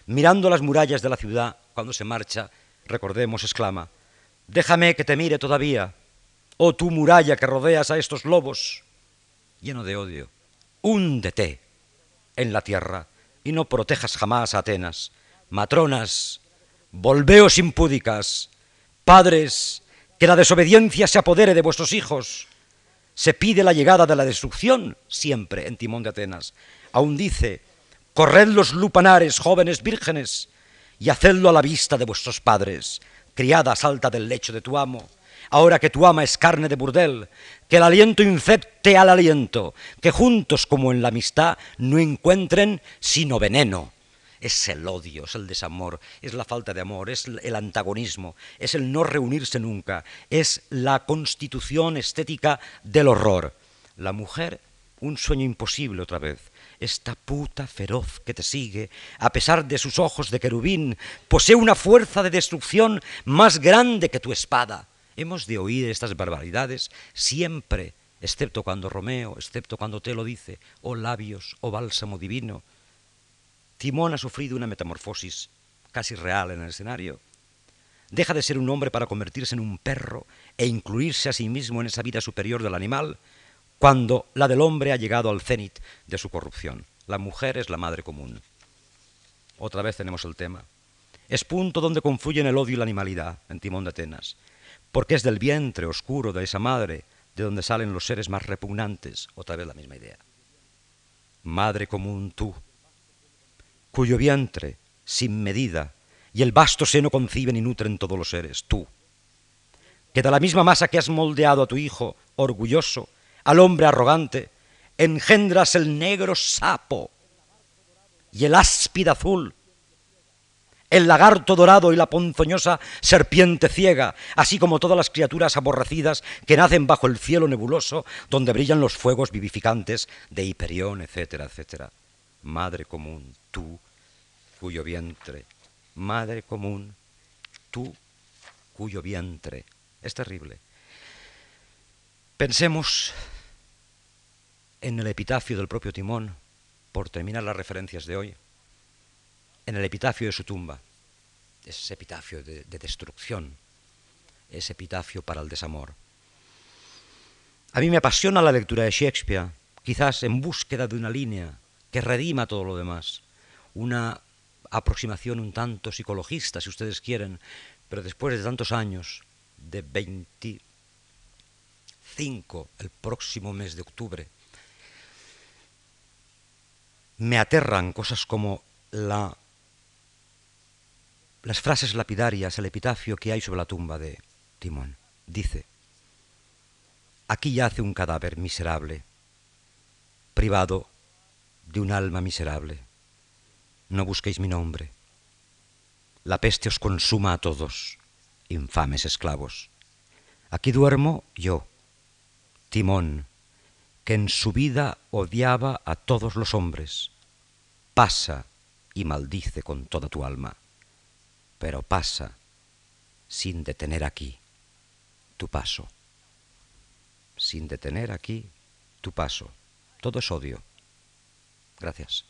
Mirando las murallas de la ciudad, cuando se marcha, recordemos, exclama, Déjame que te mire todavía, oh tú muralla que rodeas a estos lobos, lleno de odio, húndete en la tierra y no protejas jamás a Atenas. Matronas, volveos impúdicas, padres, que la desobediencia se apodere de vuestros hijos, se pide la llegada de la destrucción siempre en Timón de Atenas. Aún dice, corred los lupanares, jóvenes vírgenes, y hacedlo a la vista de vuestros padres. Criada, salta del lecho de tu amo. Ahora que tu ama es carne de burdel, que el aliento infecte al aliento, que juntos como en la amistad no encuentren sino veneno es el odio, es el desamor, es la falta de amor, es el antagonismo, es el no reunirse nunca, es la constitución estética del horror. La mujer, un sueño imposible otra vez. Esta puta feroz que te sigue, a pesar de sus ojos de querubín, posee una fuerza de destrucción más grande que tu espada. Hemos de oír estas barbaridades siempre, excepto cuando Romeo, excepto cuando te lo dice, oh labios, oh bálsamo divino, Timón ha sufrido una metamorfosis casi real en el escenario. Deja de ser un hombre para convertirse en un perro e incluirse a sí mismo en esa vida superior del animal cuando la del hombre ha llegado al cenit de su corrupción. La mujer es la madre común. Otra vez tenemos el tema. Es punto donde confluyen el odio y la animalidad en Timón de Atenas, porque es del vientre oscuro de esa madre de donde salen los seres más repugnantes. Otra vez la misma idea. Madre común tú, cuyo vientre, sin medida, y el vasto seno conciben y nutren todos los seres, tú, que de la misma masa que has moldeado a tu hijo, orgulloso, al hombre arrogante, engendras el negro sapo y el áspid azul, el lagarto dorado y la ponzoñosa serpiente ciega, así como todas las criaturas aborrecidas que nacen bajo el cielo nebuloso donde brillan los fuegos vivificantes de Hiperión, etcétera, etcétera. Madre común, tú, cuyo vientre, madre común, tú, cuyo vientre, es terrible. Pensemos en el epitafio del propio Timón, por terminar las referencias de hoy, en el epitafio de su tumba. Es epitafio de, de destrucción, es epitafio para el desamor. A mí me apasiona la lectura de Shakespeare, quizás en búsqueda de una línea que redima todo lo demás, una aproximación un tanto psicologista, si ustedes quieren, pero después de tantos años, de 25 el próximo mes de octubre, me aterran cosas como la, las frases lapidarias, el epitafio que hay sobre la tumba de Timón. Dice, aquí yace un cadáver miserable, privado de un alma miserable. No busquéis mi nombre. La peste os consuma a todos, infames esclavos. Aquí duermo yo, Timón, que en su vida odiaba a todos los hombres. Pasa y maldice con toda tu alma, pero pasa sin detener aquí tu paso. Sin detener aquí tu paso. Todo es odio. Gracias.